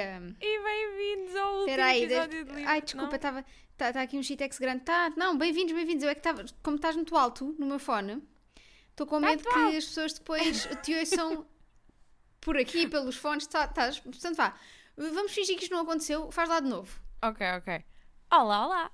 Amiga. E bem-vindos ao último Espera aí, episódio deixa- de livro. Ai, desculpa, estava. Está tá aqui um shitex grande. Tá, não, bem-vindos, bem-vindos. Eu é que estava. Como estás muito alto no meu fone, estou com medo que as pessoas depois te ouçam por aqui, pelos fones. Tá, estás. Portanto, vá. Vamos fingir que isto não aconteceu. Faz lá de novo. Ok, ok. Olá, olá.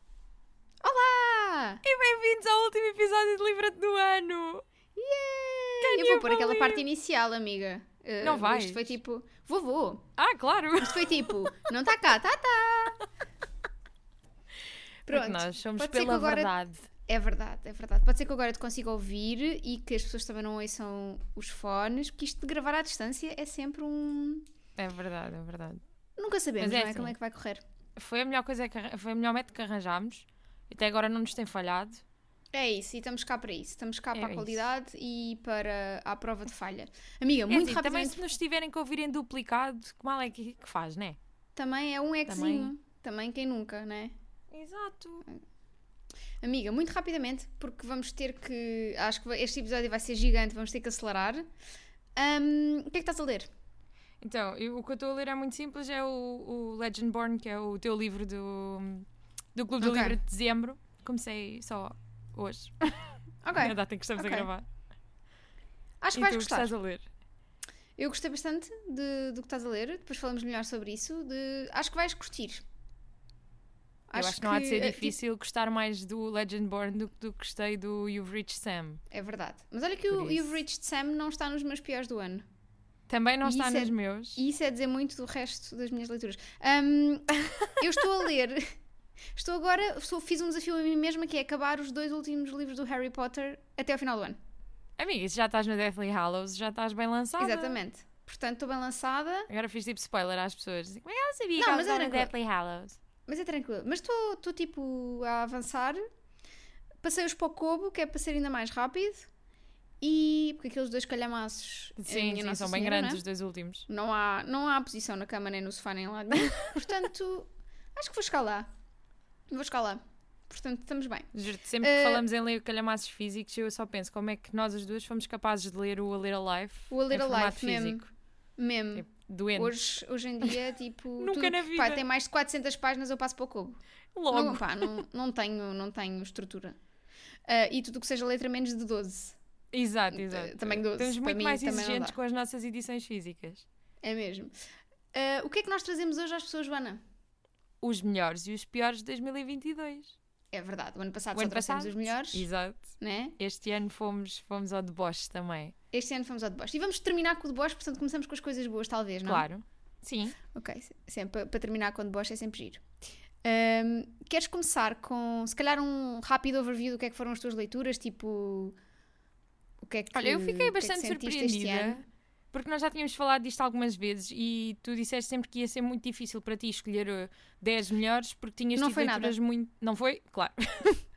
Olá! E bem-vindos ao último episódio de Livro do ano. Yeah! Eu vou pôr aquela parte inicial, amiga. Uh, Não vais? Isto foi tipo. Vou, vou. Ah, claro. Isto foi tipo. Não está cá, tá, tá. Porque Pronto. nós somos Pode pela agora verdade. É verdade, é verdade. Pode ser que agora te consiga ouvir e que as pessoas também não ouçam os fones, porque isto de gravar à distância é sempre um. É verdade, é verdade. Nunca sabemos, é não é? assim. Como é que vai correr. Foi a melhor coisa que foi a melhor método que arranjámos. Até agora não nos tem falhado. É isso, e estamos cá para isso. Estamos cá É para a isso. qualidade e para a prova de falha. Amiga, É muito assim, também rapidamente. se nos tiverem que ouvir em duplicado, que mal é que, que faz, né? Também é um exinho. Também quem nunca, né? Exato. Amiga, muito rapidamente, porque vamos ter que. Acho que este episódio vai ser gigante, vamos ter que acelerar. Ahm, o que é que estás a ler? Então, eu- o que eu estou a ler é muito simples, é o, o Legendborn, que é o teu livro do, do Clube do Ok. Livro de Dezembro. Comecei só hoje. Ok. É a data em que estamos ok. a gravar. Acho que e vais gostar. estás a ler? Eu gostei bastante de- do que estás a ler, depois falamos melhor sobre isso. de- acho que vais curtir. eu acho que não há de ser eh, difícil gostar mais do Legendborn do que do que gostei do You've Reached Sam. tipo, é verdade. Mas olha que Por o isso. You've Reached Sam não está nos meus piores do ano. Também não E está isso é- nos meus. E isso é dizer muito do resto das minhas leituras. Ahm, eu estou a ler. Estou agora. Estou, fiz um desafio a mim mesma que é acabar os dois últimos livros do Harry Potter até ao final do ano. Amiga, se já estás no Deathly Hallows, já estás bem lançada. Exatamente. Portanto, estou bem lançada, Agora fiz tipo spoiler às pessoas. Como é que ela sabia Não, que mas é estava no. Deathly Hallows? mas é tranquilo. Mas estou tipo a avançar. Passei-os para o Kobo, que é para ser ainda mais rápido. E. Porque aqueles dois calhamaços. eh, Sim, Nossa são bem Senhora, grandes não é? os dois últimos. Não há, não há posição na cama, nem no sofá, nem lá. Portanto, acho que vou chegar lá. Vou chegar lá. Portanto, estamos bem. Sempre que Eh, falamos em ler calhamaços físicos, eu só penso como é que nós as duas fomos capazes de ler o A Little Life O A Little Life mesmo. físico. Mesmo. Tipo, doente. Hoje, hoje em dia, tipo. Nunca tudo na que, pá, vida. tem mais de 400 páginas, eu passo para o cubo. Logo. Não, pá, não, não, tenho, não tenho estrutura. Ah, e tudo o que seja letra menos de 12. Exato, exato. também doze, Estamos para muito mim mais exigentes com as nossas edições físicas. É mesmo. Ah, o que é que nós trazemos hoje às pessoas, Joana? Os melhores e os piores de 2022. É verdade, o ano passado O só ano trouxemos passado? os melhores, Exato. né? Este ano fomos, fomos ao deboche também. Este ano fomos ao deboche. E vamos terminar com o deboche, portanto começamos com as coisas boas, talvez, não? Claro. Sim. Ok, se- sempre para terminar com o deboche é sempre giro. Ahm, queres começar com, se calhar, um rápido overview do que é que foram as tuas leituras? Tipo, o que é que Olha, eu fiquei que é que bastante surpreendida. Porque nós já tínhamos falado disto algumas vezes e tu disseste sempre que ia ser muito difícil para ti escolher uh, 10 melhores porque tinhas Não tido foi nada. leituras muito. Não foi? Claro.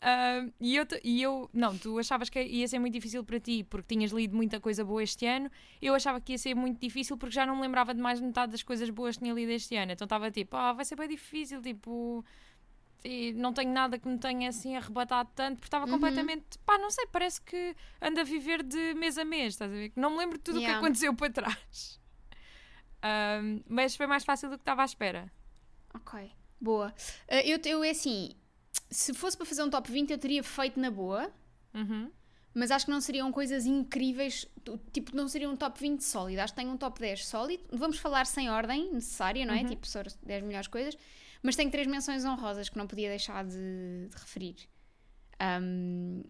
Ah, e, eu, e eu, não, tu achavas que ia ser muito difícil para ti porque tinhas lido muita coisa boa este ano. Eu achava que ia ser muito difícil porque já não me lembrava de mais metade das coisas boas que tinha lido este ano. Então estava tipo, ah, vai ser bem difícil, tipo. E não tenho nada que me tenha assim arrebatado tanto, porque estava Uhum. completamente, pá, não sei, parece que anda a viver de mês a mês, estás a ver? Não me lembro de tudo o Yeah. que aconteceu para trás. Ahm, mas foi mais fácil do que estava à espera. Ok, boa. Ah, eu, eu, é assim, se fosse para fazer um top 20, eu teria feito na boa, Uhum. mas acho que não seriam coisas incríveis, tipo, não seria um top 20 sólido. Acho que tenho um top 10 sólido. Vamos falar sem ordem necessária, não é? Uhum. Tipo, só as 10 melhores coisas. Mas tenho três menções honrosas que não podia deixar de, de referir. Ahm,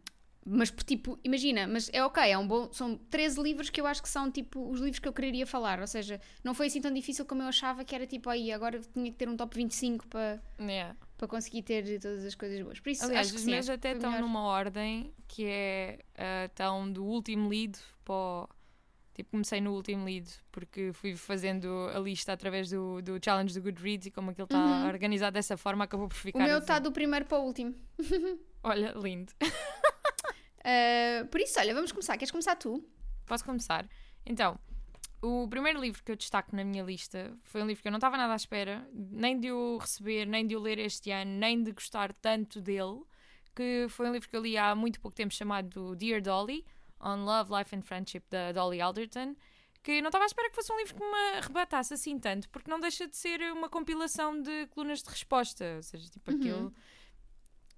mas, por tipo, imagina, mas é ok, é um bom, são 13 livros que eu acho que são tipo os livros que eu quereria falar. Ou seja, não foi assim tão difícil como eu achava que era tipo, aí agora tinha que ter um top 25 para, Yeah. para conseguir ter todas as coisas boas. Por isso, Aliás, acho que os meus até estão melhor. numa ordem que é ah, estão do último lido para o- Tipo, comecei no último lido porque fui fazendo a lista através do, do challenge do Goodreads e como aquilo está Uhum. organizado dessa forma acabou por O ficar. meu assim. está do primeiro para o último. Olha, lindo. Uh, por isso, olha, vamos começar. Queres começar tu? Posso começar? Então, o primeiro livro que eu destaco na minha lista foi um livro que eu não estava nada à espera, nem de o receber, nem de o ler este ano, nem de gostar tanto dele, que foi um livro que eu li há muito pouco tempo chamado Dear Dolly, On Love, Life and Friendship, da Dolly Alderton, que não estava à espera que fosse um livro que me arrebatasse assim tanto, porque não deixa de ser uma compilação de colunas de resposta, ou seja, tipo Uhum. aquilo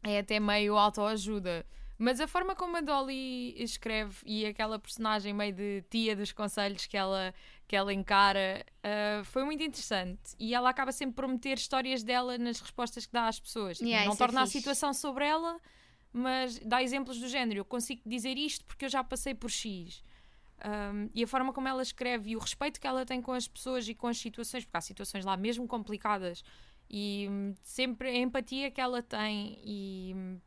é até meio autoajuda. Mas a forma como a Dolly escreve e aquela personagem meio de tia dos conselhos que ela, que ela encara ah, foi muito interessante. E ela acaba sempre por meter histórias dela nas respostas que dá às pessoas. Tipo, Yeah, não é torna a fixe. situação sobre ela, mas dá exemplos do género. Eu consigo dizer isto porque eu já passei por X. Um, e a forma como ela escreve e o respeito que ela tem com as pessoas e com as situações, porque há situações lá mesmo complicadas, e hum, sempre a empatia que ela tem e, hum,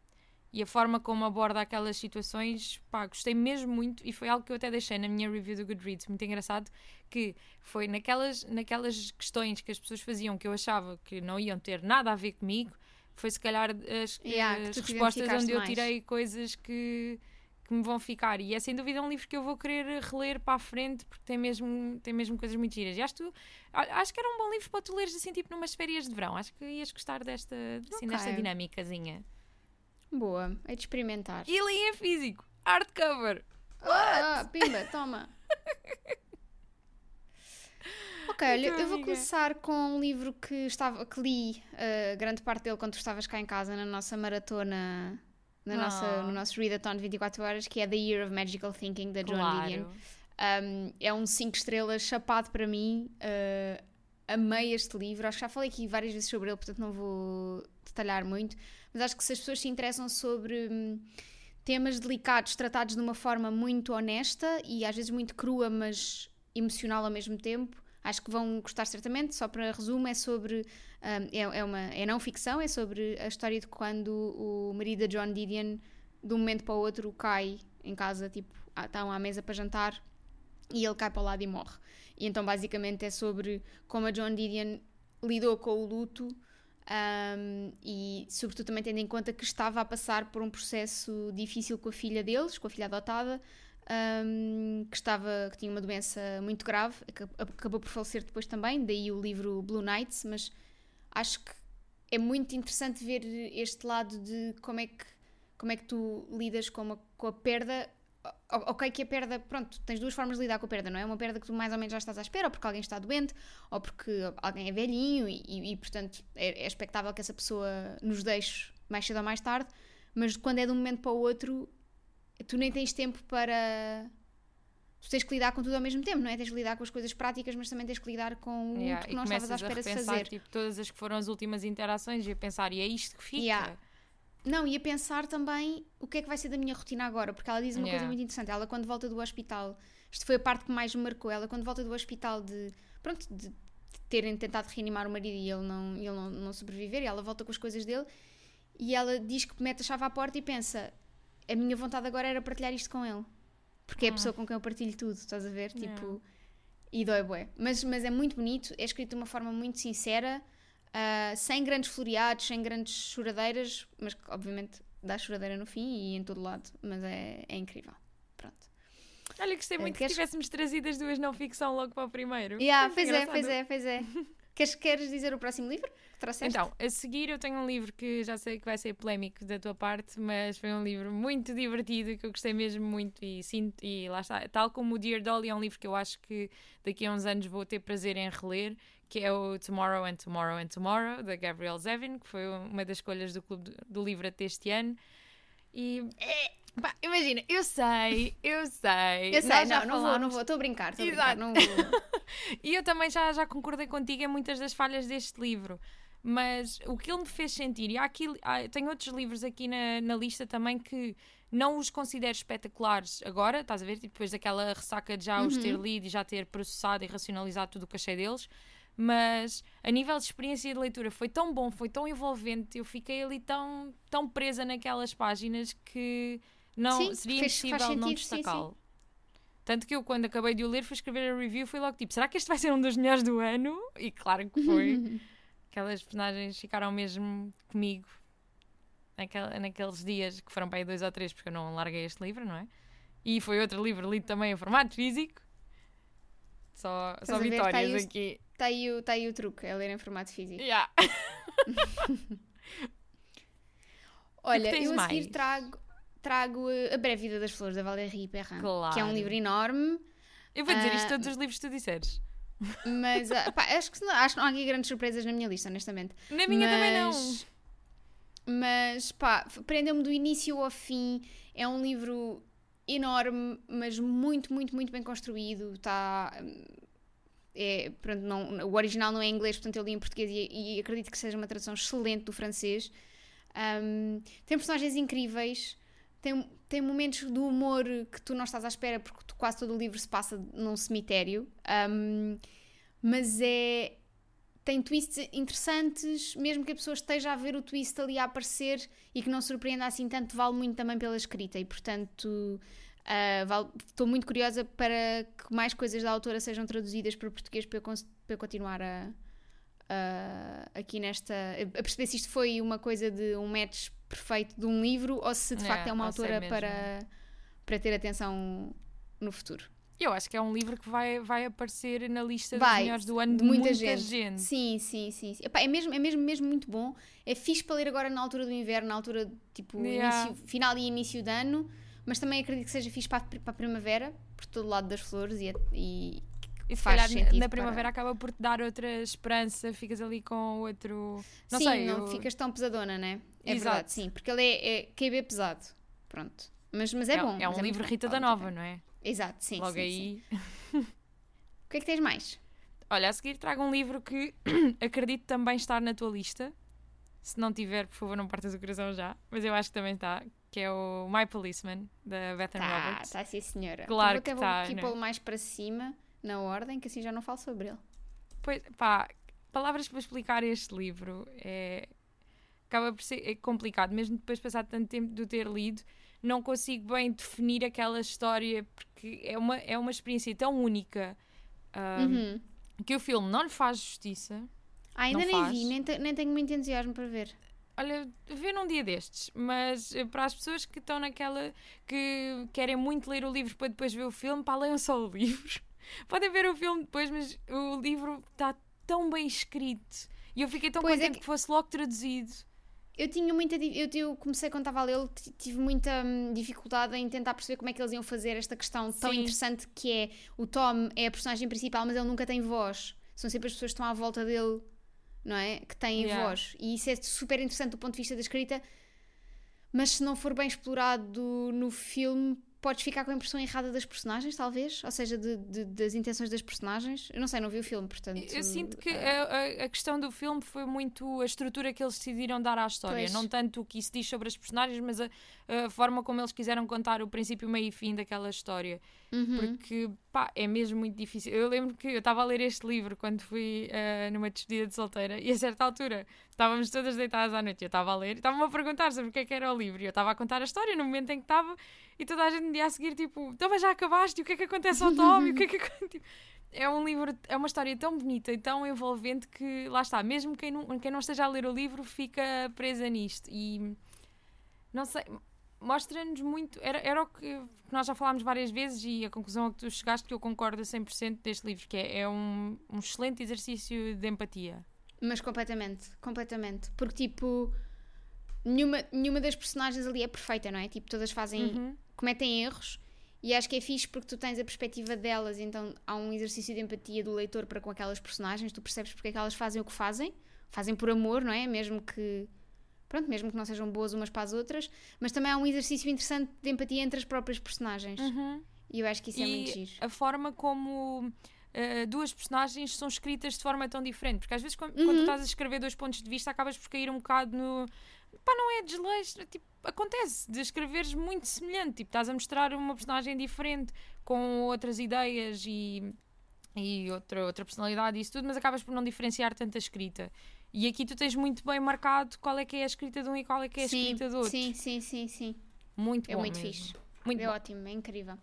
e a forma como aborda aquelas situações, pá, gostei mesmo muito e foi algo que eu até deixei na minha review do Goodreads, muito engraçado, que foi naquelas, naquelas questões que as pessoas faziam que eu achava que não iam ter nada a ver comigo, foi se calhar as, Yeah, as respostas onde eu mais. tirei coisas que, que me vão ficar. E é sem dúvida um livro que eu vou querer reler para a frente porque tem mesmo, tem mesmo coisas muito giras. E acho, que tu- acho que era um bom livro para tu leres assim, tipo, numas férias de verão. Acho que ias gostar desta, assim, desta Ok. dinâmicazinha. Boa, é de experimentar. E li em físico, hardcover. Ah, pimba, toma. Ok, olha, Então, eu vou começar com um livro que, estava, que li uh, grande parte dele quando tu estavas cá em casa na nossa maratona, na nossa, Ah. no nosso Readathon de 24 horas, que é The Year of Magical Thinking, da Joan Didion. Claro. Um, é um 5 estrelas chapado para mim. Uh, amei este livro. Acho que já falei aqui várias vezes sobre ele, portanto não vou detalhar muito. Mas acho que se as pessoas se interessam sobre hum, temas delicados tratados de uma forma muito honesta e às vezes muito crua, mas emocional ao mesmo tempo, acho que vão gostar certamente. Só para resumo, é sobre. hum, é, é uma, é não ficção, é sobre a história de quando o marido da John Didion, de um momento para o outro, cai em casa, tipo, ah, estão à mesa para jantar e ele cai para o lado e morre. E então basicamente é sobre como a John Didion lidou com o luto um, e sobretudo também tendo em conta que estava a passar por um processo difícil com a filha deles, com a filha adotada, um, que estava que tinha uma doença muito grave, aca- acabou por falecer depois também, daí o livro Blue Nights, mas acho que é muito interessante ver este lado de como é que como é que tu lidas com, uma- com a perda ok que a perda, pronto, tens duas formas de lidar com a perda, não é? Uma perda que tu mais ou menos já estás à espera, ou porque alguém está doente, ou porque alguém é velhinho e, e- e, portanto é, é expectável que essa pessoa nos deixe mais cedo ou mais tarde, mas quando é de um momento para o outro, tu nem tens tempo para. Tu tens que lidar com tudo ao mesmo tempo, não é? Tens que lidar com as coisas práticas, mas também tens que lidar com o Yeah, que não estavas à espera de fazer. tipo, todas as que foram as últimas interações e a pensar, e é isto que fica. Yeah. Não, e a pensar também o que é que vai ser da minha rotina agora, porque ela diz uma coisa Yeah. muito interessante. Ela, quando volta do hospital, isto foi a parte que mais me marcou. Ela, quando volta do hospital, de pronto, de terem tentado reanimar o marido e ele não, ele não, não sobreviver, e ela volta com as coisas dele, e ela diz que mete a chave à porta e pensa: a minha vontade agora era partilhar isto com ele, porque é a pessoa com quem eu partilho tudo, estás a ver? Tipo, e dói bué. Mas, mas é muito bonito, é escrito de uma forma muito sincera. Uh, sem grandes floreados, sem grandes choradeiras, mas que obviamente dá choradeira no fim e em todo lado, mas é, é incrível. Pronto. Olha, gostei Eh, muito queres- que tivéssemos trazido as duas não ficção logo para o primeiro. Yeah, pois é, pois é, pois é. queres, queres dizer o próximo livro que trouxeste? Então, a seguir eu tenho um livro que já sei que vai ser polémico da tua parte, mas foi um livro muito divertido que eu gostei mesmo muito e sinto, e lá está, tal como o Dear Dolly é um livro que eu acho que daqui a uns anos vou ter prazer em reler, que é o Tomorrow and Tomorrow and Tomorrow, da Gabrielle Zevin, que foi uma das escolhas do Clube do- Livro até este ano. E é, imagina, eu sei, eu sei. eu sei, não, não vou, não vou, estou a brincar, estou a brincar, Exato. não vou. E eu também já, já concordei contigo em muitas das falhas deste livro. Mas o que ele me fez sentir, e há aqui, há, tenho outros livros aqui na, na lista também que não os considero espetaculares agora, estás a ver? Tipo, depois daquela ressaca de já os ter lido e já ter processado e racionalizado tudo o que achei deles. Mas a nível de experiência de leitura foi tão bom, foi tão envolvente, eu fiquei ali tão, tão presa naquelas páginas que não Sim, seria fez- impossível não destacá-lo. Tanto que eu, quando acabei de o ler, fui escrever a review fui logo tipo: será que este vai ser um dos melhores do ano? E claro que foi. Aquelas personagens ficaram mesmo comigo naquela, naqueles dias que foram para aí dois ou três, porque eu não larguei este livro, não é? E foi outro livro lido também em formato físico. Só, Estás só ver? Tá vitórias o- aqui. Está aí, o- tá aí o truque, é ler em formato físico. Yeah. Olha, eu a seguir mais? trago, trago eh, A Breve Vida das Flores, da Valérie Perrin, que é um Claro. livro enorme. Eu vou dizer isto Ah, todos os livros que tu disseres. Mas ah, pá, acho, que, não- acho que não há aqui grandes surpresas na minha lista, honestamente. Na minha também não. Mas- Mas pá, prendeu-me do início ao fim. É um livro enorme, mas muito, muito, muito bem construído. Está. É, pronto, não, o original não é em inglês, portanto eu li em português e, e acredito que seja uma tradução excelente do francês. Um, tem personagens incríveis, tem, tem momentos do humor que tu não estás à espera, porque tu- quase todo o livro se passa num cemitério. Um, mas é. Tem twists interessantes, mesmo que a pessoa esteja a ver o twist ali a aparecer e que não surpreenda assim tanto, vale muito também pela escrita. E portanto, vale- estou muito curiosa para que mais coisas da autora sejam traduzidas para português para eu, para eu continuar a, a- aqui nesta. a perceber se isto foi uma coisa de um match perfeito de um livro ou se de É, facto é uma ou se é autora para, para ter atenção no futuro. Eu acho que é um livro que vai, vai aparecer na lista Vai, dos melhores do ano de, muita muita, gente. gente. Sim, sim, sim. sim. Epá, é, mesmo, é mesmo, mesmo muito bom. É fixe para ler agora na altura do inverno, na altura tipo Yeah. início- final e início de ano, mas também acredito que seja fixe para para a primavera, por todo lado das flores e, e E se Faz calhar sentido na para- primavera acaba por te dar outra esperança, ficas ali com outro. Não sim, sei, não eu- ficas tão pesadona, né? É Exato. verdade, sim, porque ele é, é QB pesado. Pronto. Mas, mas é, bom. É um mas livro Rita da Nova, não é? Exato, sim. Logo sim, aí. sim. O que é que tens mais? Olha, a seguir trago um livro que acredito também estar na tua lista. Se não tiver, por favor, não partas o coração já. Mas eu acho que também está. Que é o My Policeman, da Bethany Tá, Roberts. tá sim, senhora. Claro que até tá, vou aqui né? pô-lo mais para cima, na ordem, que assim já não falo sobre ele. Pois, pá, palavras para explicar este livro é. Acaba por ser é complicado, mesmo depois de passar tanto tempo de o ter lido, não consigo bem definir aquela história porque é uma, é uma experiência tão única ah, Uhum. que o filme não lhe faz justiça. Ah, ainda nem faz. vi, nem, te- nem tenho muito entusiasmo para ver. Olha, vê num dia destes, mas eh, para as pessoas que estão naquela que querem muito ler o livro para depois ver o filme, pá, leiam só o livro. Podem ver o filme depois, mas o livro está tão bem escrito e eu fiquei tão Pois é contente que- que... fosse logo traduzido. Eu tinha muita. Eu, eu comecei quando estava a lê-lo, tive muita hum, dificuldade em tentar perceber como é que eles iam fazer esta questão tão Sim. interessante que é o Tom é a personagem principal, mas ele nunca tem voz. São sempre as pessoas que estão à volta dele, não é? Que têm Yeah. voz. E isso é super interessante do ponto de vista da escrita, mas se não for bem explorado no filme, podes ficar com a impressão errada das personagens, talvez? Ou seja, de- de- das intenções das personagens. Eu não sei, não vi o filme, portanto. Eu sinto que ah, a, a- a questão do filme foi muito a estrutura que eles decidiram dar à história. Pois. Não tanto o que isso diz sobre as personagens, mas a, a forma como eles quiseram contar o princípio, meio e fim daquela história. uhum. Porque, pá, é mesmo muito difícil. Eu lembro que eu estava a ler este livro quando fui eh, numa despedida de solteira e a certa altura estávamos todas deitadas à noite. Eu estava a ler e estavam-me a perguntar sobre o que é que era o livro. E eu estava a contar a história no momento em que estava e toda a gente me dia a seguir, tipo, então, mas já acabaste? E o que é que acontece ao Tom? E o que é que acon-" tipo, É um livro, é uma história tão bonita e tão envolvente que, lá está, mesmo quem não, quem não esteja a ler o livro fica presa nisto. E não sei, mostra-nos muito. Era, era o que, nós já falámos várias vezes e a conclusão a que tu chegaste, que eu concordo a 100% deste livro, que é, é um, um excelente exercício de empatia. Mas completamente, completamente. Porque, tipo, nenhuma, nenhuma das personagens ali é perfeita, não é? Tipo, todas fazem, Uhum. cometem erros. E acho que é fixe porque tu tens a perspectiva delas, então há um exercício de empatia do leitor para com aquelas personagens, tu percebes porque é que elas fazem o que fazem, fazem por amor, não é? Mesmo que, pronto, mesmo que não sejam boas umas para as outras, mas também há um exercício interessante de empatia entre as próprias personagens. Uhum. E eu acho que isso é muito E giro. a forma como uh, duas personagens são escritas de forma tão diferente. Porque às vezes, quando, Uhum. quando estás a escrever dois pontos de vista, acabas por cair um bocado no. Pá, não é desleixo. Tipo, acontece de escreveres muito semelhante. Tipo, estás a mostrar uma personagem diferente, com outras ideias e, e outra, outra personalidade e isso tudo, mas acabas por não diferenciar tanto a escrita. E aqui tu tens muito bem marcado qual é que é a escrita de um e qual é que é a sim, escrita do outro. sim, sim, sim, sim. Muito É bom muito mesmo. fixe. Muito é bom. ótimo, é incrível.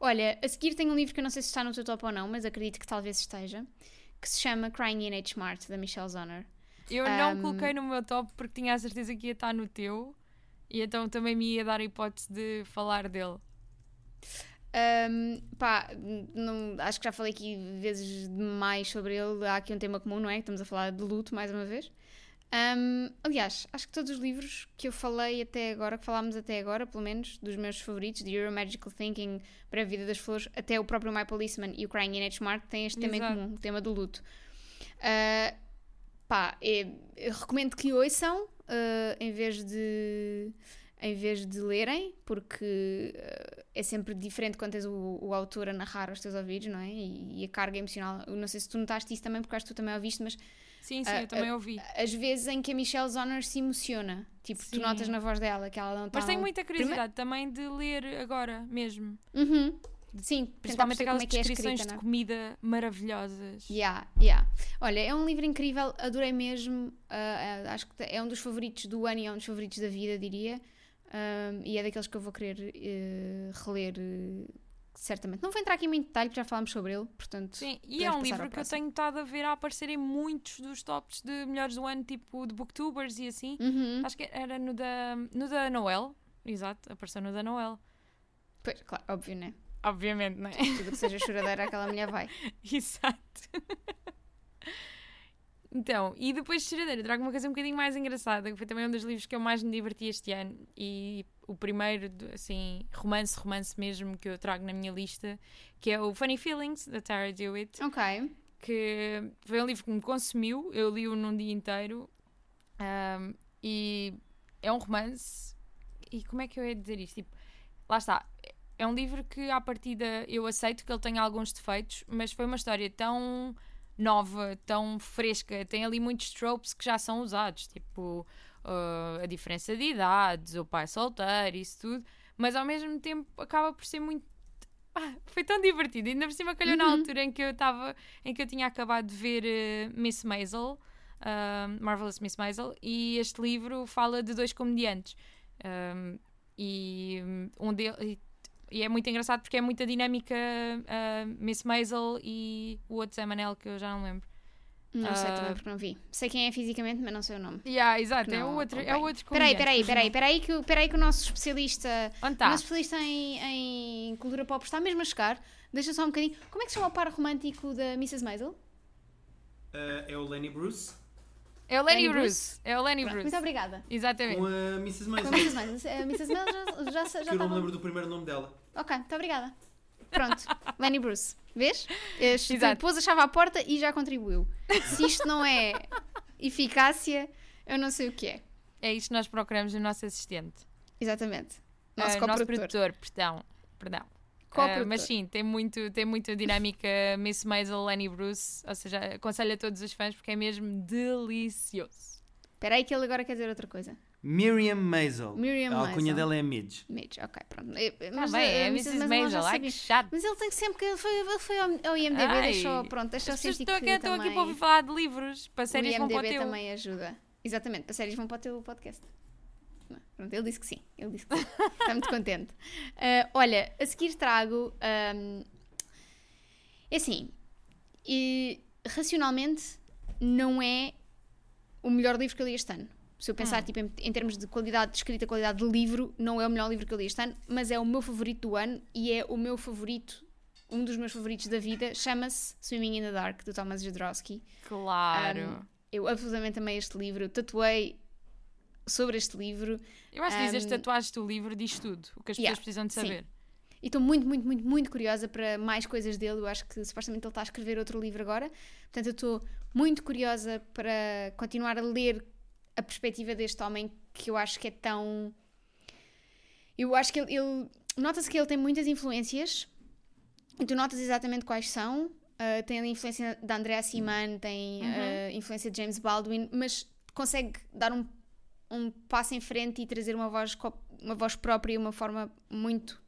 Olha, a seguir tem um livro que eu não sei se está no teu top ou não, mas acredito que talvez esteja, que se chama Crying in H. Smart, da Michelle Zonner. Eu não Um, coloquei no meu top porque tinha a certeza que ia estar no teu e então também me ia dar a hipótese de falar dele. Um, pá, não, acho que já falei aqui vezes demais sobre ele. Há aqui um tema comum, não é? Estamos a falar de luto mais uma vez. Um, aliás, acho que todos os livros que eu falei até agora, que falámos até agora, pelo menos, dos meus favoritos, de Euro Magical Thinking, Para a Vida das Flores, até o próprio My Policeman e o Crying in H. Mark têm este tema em Exato. comum, o tema do luto. Uh, pá, é- eu recomendo que ouçam uh, em vez de em vez de lerem, porque uh, é sempre diferente quando tens o, o autor a narrar aos teus ouvidos, não é? E, e a carga emocional. Eu não sei se tu notaste isso também, porque acho que tu também ouviste, mas Sim, sim, Ah, eu também ouvi. as vezes em que a Michelle Zonner se emociona, tipo, tu Sim. notas na voz dela que ela não está. Mas tenho muita curiosidade também de ler agora mesmo. Uhum. Sim, Principalmente aquelas é é descrições escrita, de é? comida maravilhosas. Yeah, yeah. Olha, é um livro incrível, adorei mesmo. ah, acho que é um dos favoritos do ano e é um dos favoritos da vida, diria. Um, e é daqueles que eu vou querer eh, reler eh, certamente. Não vou entrar aqui em muito detalhe, porque já falámos sobre ele, portanto. Sim, e é um livro que eu tenho estado a ver a aparecer em muitos dos tops de melhores do ano, tipo de booktubers e assim. Uhum. Acho que era no da, no da Noel. Exato, apareceu no da Noel. Pois, claro, óbvio, né? Obviamente, não é? Tudo que seja choradeira, aquela mulher vai. Exato. Então, e depois de Choradeira, trago uma coisa um bocadinho mais engraçada, que foi também um dos livros que eu mais me diverti este ano. E o primeiro, assim, romance, romance mesmo, que eu trago na minha lista, que é o Funny Feelings, da Tara Dewitt. Ok. que foi um livro que me consumiu, eu li-o num dia inteiro ahm, e é um romance e como é que eu ia dizer isto? Tipo, lá está, é um livro que à partida eu aceito que ele tenha alguns defeitos, mas foi uma história tão nova, tão fresca, tem ali muitos tropes que já são usados, tipo ah, a diferença de idades, o pai solteiro, isso tudo, mas ao mesmo tempo acaba por ser muito ah, foi tão divertido, ainda por cima calhou na Uhum. altura em que eu estava em que eu tinha acabado de ver eh, Miss Maisel, um, Marvelous Miss Maisel, e este livro fala de dois comediantes. Um, e um deles. E é muito engraçado porque é muita dinâmica uh, Miss Maisel e o outro Zé Manel que eu já não lembro. Não sei Ah. também porque não vi. Sei quem é fisicamente, mas não sei o nome. Yeah, exato, é Não, o outro, é o outro Peraí, comediante. peraí, peraí, peraí que, o- peraí que o nosso especialista, Onde o tá? nosso especialista em, em cultura pop está mesmo a chegar. Deixa só um bocadinho. Como é que se chama o par romântico da Mrs. Maisel? Uh, é o Lenny Bruce É o Lenny Lenny Bruce. É o Lenny Pronto, Bruce. Muito obrigada. Exatamente. com a Mrs. Com a Maisel. Mrs. Maisel. A Mrs. Maisel já, já, já, que eu não me estava- lembro do primeiro nome dela. Ok, muito obrigada. Pronto, Lenny Bruce. Vês? Este, Exato. Pôs a chave à porta e já contribuiu. Se isto não é eficácia, eu não sei o que é. É isto que nós procuramos no nosso assistente. Exatamente. Nosso Ah, coprodutor. produtor, perdão. perdão. Ah, mas sim, tem muito, tem muito dinâmica Miss Maisel, Lenny Bruce, ou seja, aconselho a todos os fãs porque é mesmo delicioso. Espera aí que ele agora quer dizer outra coisa. Miriam Maisel. Miriam a alcunha Maisel. dela é Midge. Midge, ok, pronto. Eh, Tá Mas, bem, eh, é Mrs. Mrs. Maisel Maisel, ai que chato. Mas ele tem que sempre que ele foi, ele foi ao, IMDB, Ai, deixou, pronto, deixou sentir estão que aqui, estão também aqui para ouvir falar de livros, para o séries vão para o IMDB teu. também ajuda. Exatamente, para séries vão para o teu podcast. Pronto, ele disse que sim, ele disse que sim. Está muito contente. Ah, olha, a seguir trago. ahm, é assim, e, racionalmente, não é o melhor livro que eu li este ano. Se eu pensar Hum. tipo, em, em termos de qualidade de escrita, qualidade de livro, não é o melhor livro que eu li este ano, mas é o meu favorito do ano e é o meu favorito, um dos meus favoritos da vida. Chama-se Swimming in the Dark, do Thomas Jodorowsky. Claro. Um, eu absolutamente amei este livro, tatuei sobre este livro Eu acho que dizer um, tatuagens do livro diz tudo, o que as pessoas yeah, precisam de sim. saber. e estou muito, muito, muito, muito curiosa para mais coisas dele. Eu acho que supostamente ele está a escrever outro livro agora, portanto eu estou muito curiosa para continuar a ler a perspectiva deste homem que eu acho que é tão. Eu acho que ele. ele- Nota-se que ele tem muitas influências e tu notas exatamente quais são. Uh, tem a influência da Andrea Siman, tem a influência de James Baldwin, mas consegue dar um, um passo em frente e trazer uma voz, uma voz própria e uma forma muito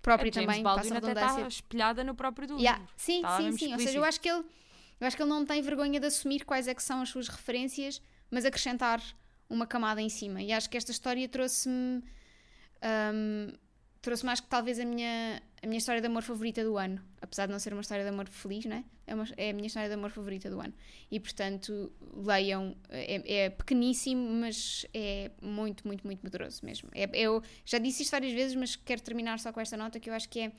própria A James também. Baldwin passa até está espelhada no próprio do Yeah, livro. Sim, Tá sim, sim. Ou seja, eu acho que ele eu acho que ele não tem vergonha de assumir quais é que são as suas referências, mas acrescentar uma camada em cima. E acho que esta história trouxe-me hum, trouxe mais que talvez a minha, a minha história de amor favorita do ano. Apesar de não ser uma história de amor feliz, né? é, uma, é a minha história de amor favorita do ano. E portanto, leiam. É, é pequeníssimo, mas é muito, muito, muito poderoso mesmo. É, eu já disse isto várias vezes, mas quero terminar só com esta nota que eu acho que é,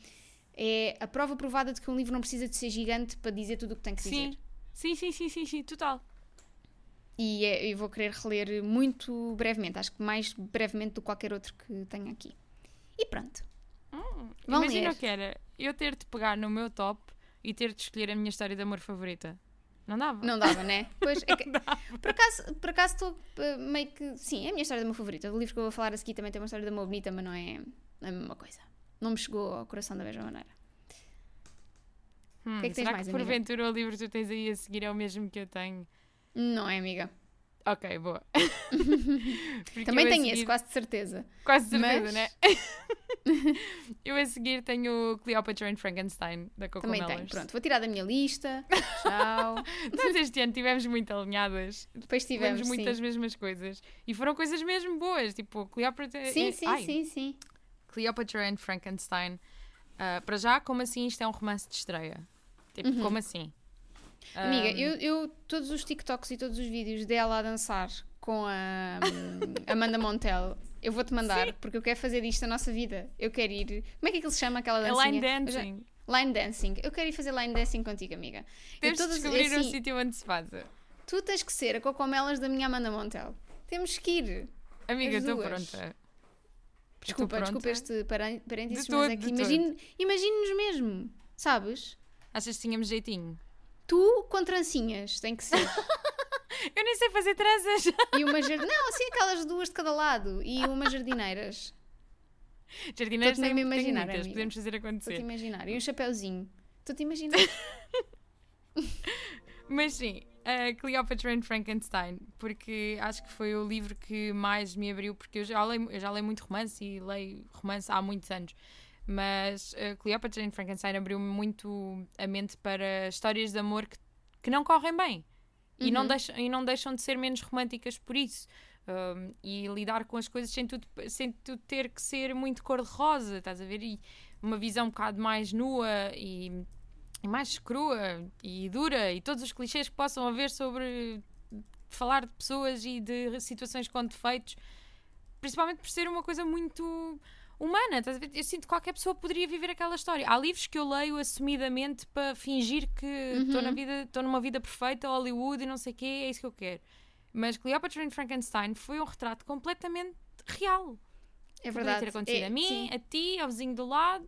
é a prova provada de que um livro não precisa de ser gigante para dizer tudo o que tem que Sim. dizer. Sim, sim, sim, sim, sim, total. e é- eu vou querer reler muito brevemente, acho que mais brevemente do que qualquer outro que tenho aqui. E pronto. Vão Imagina o que era eu ter-te pegar no meu top e ter de escolher a minha história de amor favorita. Não dava? Não dava, né? Pois, é que- por acaso por acaso estou uh, meio que. Sim, é a minha história de amor favorita. O livro que eu vou falar a seguir também tem uma história de amor bonita, mas não é não é a mesma coisa. Não me chegou ao coração da mesma maneira. Hum, O que é que tens será mais, que porventura o livro que tu tens aí a seguir é o mesmo que eu tenho? Não é, amiga. Ok, boa. Também tenho seguir- esse, quase de certeza. Quase certeza, mas- né? eu a seguir tenho Cleopatra and Frankenstein, da Coco Também tenho. Pronto, vou tirar da minha lista. Tchau. Nós este ano estivemos muito alinhadas. Depois Tivemos tivemos. muito sim. as mesmas coisas. E foram coisas mesmo boas. Tipo, Cleopatra... Sim, sim, ai, sim, sim. Cleopatra and Frankenstein. Ah, para já, como assim isto é um romance de estreia? Tipo, como assim? Amiga, Ah, eu, eu todos os TikToks e todos os vídeos dela a dançar com a hum, Amanda Montel, eu vou-te mandar, porque eu quero fazer disto a nossa vida. Eu quero ir. Como é que aquilo se chama aquela É dancinha? line Eu já- dancing. Line dancing. Eu quero ir fazer line dancing contigo, amiga. Temos de descobrir um assim, sítio onde se faça. Tu tens que ser a Cocomelas da minha Amanda Montel. Temos que ir. Amiga, estou pronta. Desculpa, Estou desculpa pronta. este parên- parênteses, De mas todo, é que imagine- imagine-nos mesmo, sabes? Achas que tínhamos jeitinho? Tu com trancinhas, tem que ser. Eu nem sei fazer tranças. E uma jardineira. Não, assim aquelas duas de cada lado. E umas jardineiras. Jardineiras Estou-te mesmo imaginar, podemos fazer Estou-te a acontecer. imaginar. E um chapéuzinho. Estou-te imaginar. Mas sim, a Cleopatra and Frankenstein, porque acho que foi o livro que mais me abriu, porque eu já leio, eu já leio muito romance e leio romance há muitos anos. Mas a Cleopatra and Frankenstein abriu-me muito a mente para histórias de amor que, que não correm bem e, não Uhum. deixam, e não deixam de ser menos românticas por isso. Um, e lidar com as coisas sem tudo, sem tudo ter que ser muito cor-de-rosa, estás a ver? E uma visão um bocado mais nua e, e mais crua e dura e todos os clichês que possam haver sobre falar de pessoas e de situações com defeitos, principalmente por ser uma coisa muito humana. Eu sinto que qualquer pessoa poderia viver aquela história. Há livros que eu leio assumidamente para fingir que estou vida, estou numa vida perfeita, Hollywood e não sei o quê, é isso que eu quero. Mas Cleopatra and Frankenstein foi um retrato completamente real. É verdade. Podia ter acontecido É, a mim, sim. a ti, ao vizinho do lado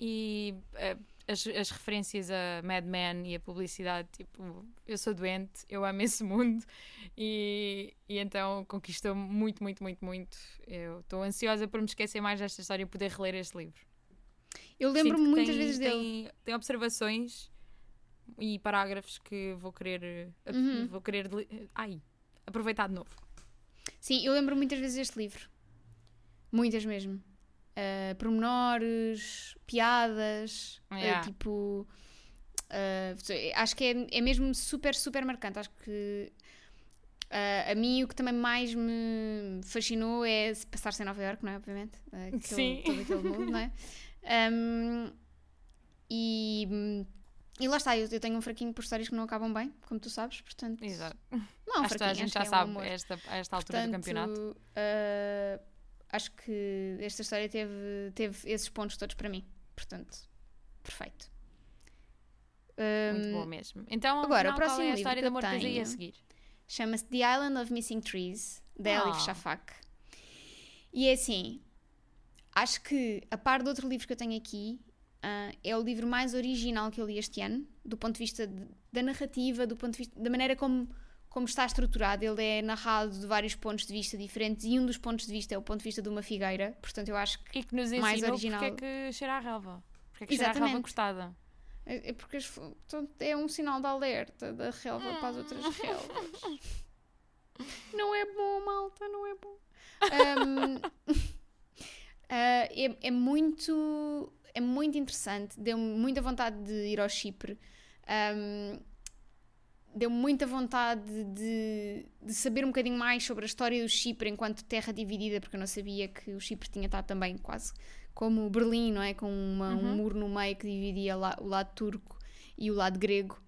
e eh, as, as referências a Mad Men e a publicidade, tipo, eu sou doente, eu amo esse mundo e, e então conquistou-me muito, muito, muito, muito. Eu estou ansiosa por me esquecer mais desta história e poder reler este livro. Eu lembro-me muitas tem- vezes dele. Tem, tem observações e parágrafos que vou querer, Uhum. vou querer ai, aproveitar de novo. Sim, eu lembro muitas vezes deste livro. Muitas mesmo. Uh, pormenores, piadas, uh, Yeah. tipo. uh, acho que é, é mesmo super, super marcante. Acho que uh, a mim o que também mais me fascinou é se passar-se em Nova York, não é? Obviamente. Uh, aquele- Sim. Todo aquele mundo, não é? Um, e, e lá está, eu, eu tenho um fraquinho por histórias que não acabam bem, como tu sabes, portanto. Exato. Não, é um acho que toda a fraquinho, gente já que é um sabe esta, a esta altura do Portanto, campeonato. ah, acho que esta história teve, teve esses pontos todos para mim. Portanto, perfeito. Muito boa mesmo. Então, agora, o próximo é a história tens aí a seguir? Chama-se The Island of Missing Trees, da Elif Ah. Shafak. E é assim, acho que, a par do outro livro que eu tenho aqui, ah, é o livro mais original que eu li este ano, do ponto de vista de- da narrativa, do ponto de vista da maneira como, como está estruturado. Ele é narrado de vários pontos de vista diferentes e um dos pontos de vista é o ponto de vista de uma figueira. Portanto, eu acho que E que nos Mais original. porque é que cheira a relva. Porque é que cheira a relva Exatamente. cortada. é é porque é um sinal de alerta da relva para as outras relvas. Não é bom, malta, não é bom. Ahm, ah, é, é muito é muito interessante, deu-me muita vontade de ir ao Chipre. Ahm, deu-me muita vontade de, de saber um bocadinho mais sobre a história do Chipre enquanto terra dividida, porque eu não sabia que o Chipre tinha estado também quase como Berlim, não é? Com uma- um Uhum. muro no meio que dividia lá- o lado turco e o lado grego.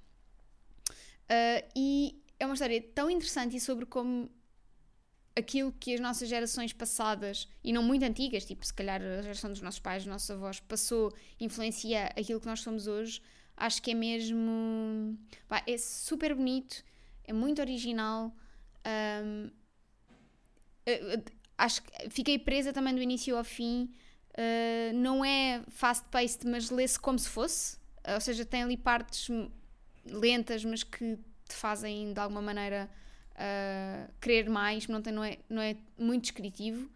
Ah, e é uma história tão interessante e sobre como aquilo que as nossas gerações passadas, e não muito antigas, tipo se calhar a geração dos nossos pais, dos nossos avós, passou, influencia aquilo que nós somos hoje, acho que é mesmo. pá, é super bonito, é muito original. Um, eh, eh, acho que fiquei presa também do início ao fim. Uh, não é fast-paced, mas lê-se como se fosse. Uh, ou seja, tem ali partes lentas, mas que te fazem de alguma maneira uh, querer mais. Não, tem, não, é, não é muito descritivo.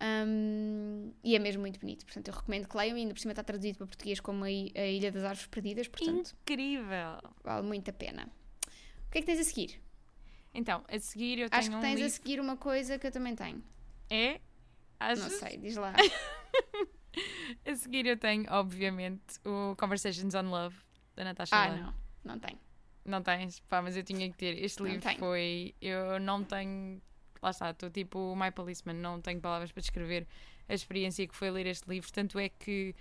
Um, e é mesmo muito bonito. Portanto, eu recomendo que leiam. E ainda por cima está traduzido para português como a, a Ilha das Árvores Perdidas. Portanto, Incrível! vale muito a pena. O que é que tens a seguir? Então, a seguir eu Acho tenho que um tens a livro. seguir uma coisa que eu também tenho. É? Achas? Não sei, diz lá. A seguir eu tenho, obviamente, o Conversations on Love, da Natasha ah, Lane. não, não tenho. Não tens? Pá, mas eu tinha que ter. Este livro foi. Eu não tenho. Lá está, estou tipo o My Policeman, não tenho palavras para descrever a experiência que foi ler este livro. Tanto é que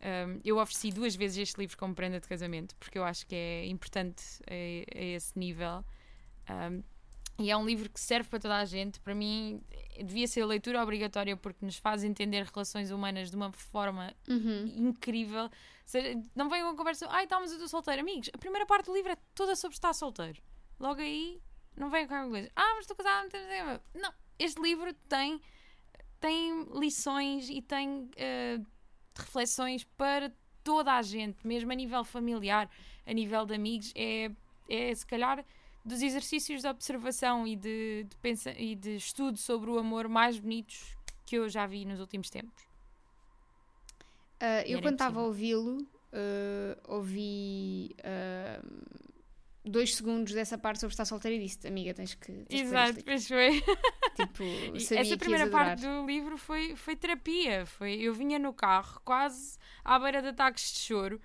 hum, eu ofereci duas vezes este livro como prenda de casamento, porque eu acho que é importante a, a esse nível. Hum, e é um livro que serve para toda a gente. Para mim, devia ser leitura obrigatória porque nos faz entender relações humanas de uma forma Uhum. incrível. Ou seja, não venham com conversa, ai, tá, mas eu estou solteiro. Amigos, a primeira parte do livro é toda sobre estar solteiro. Logo aí, não venham com alguma coisa. Ah, mas estou casado, não. Não, este livro tem, tem lições e tem eh, reflexões para toda a gente, mesmo a nível familiar, a nível de amigos. É, é se calhar dos exercícios de observação e de, de, pensa e de estudo sobre o amor mais bonitos que eu já vi nos últimos tempos. E eu, quando estava a ouvi-lo, ah, ouvi ah, dois segundos dessa parte sobre estar solteira e disse: Amiga, tens que. Tens Exato, pois foi. livro." Tipo, sabia Essa primeira parte do livro foi, foi terapia. Foi, eu vinha no carro, quase à beira de ataques de choro,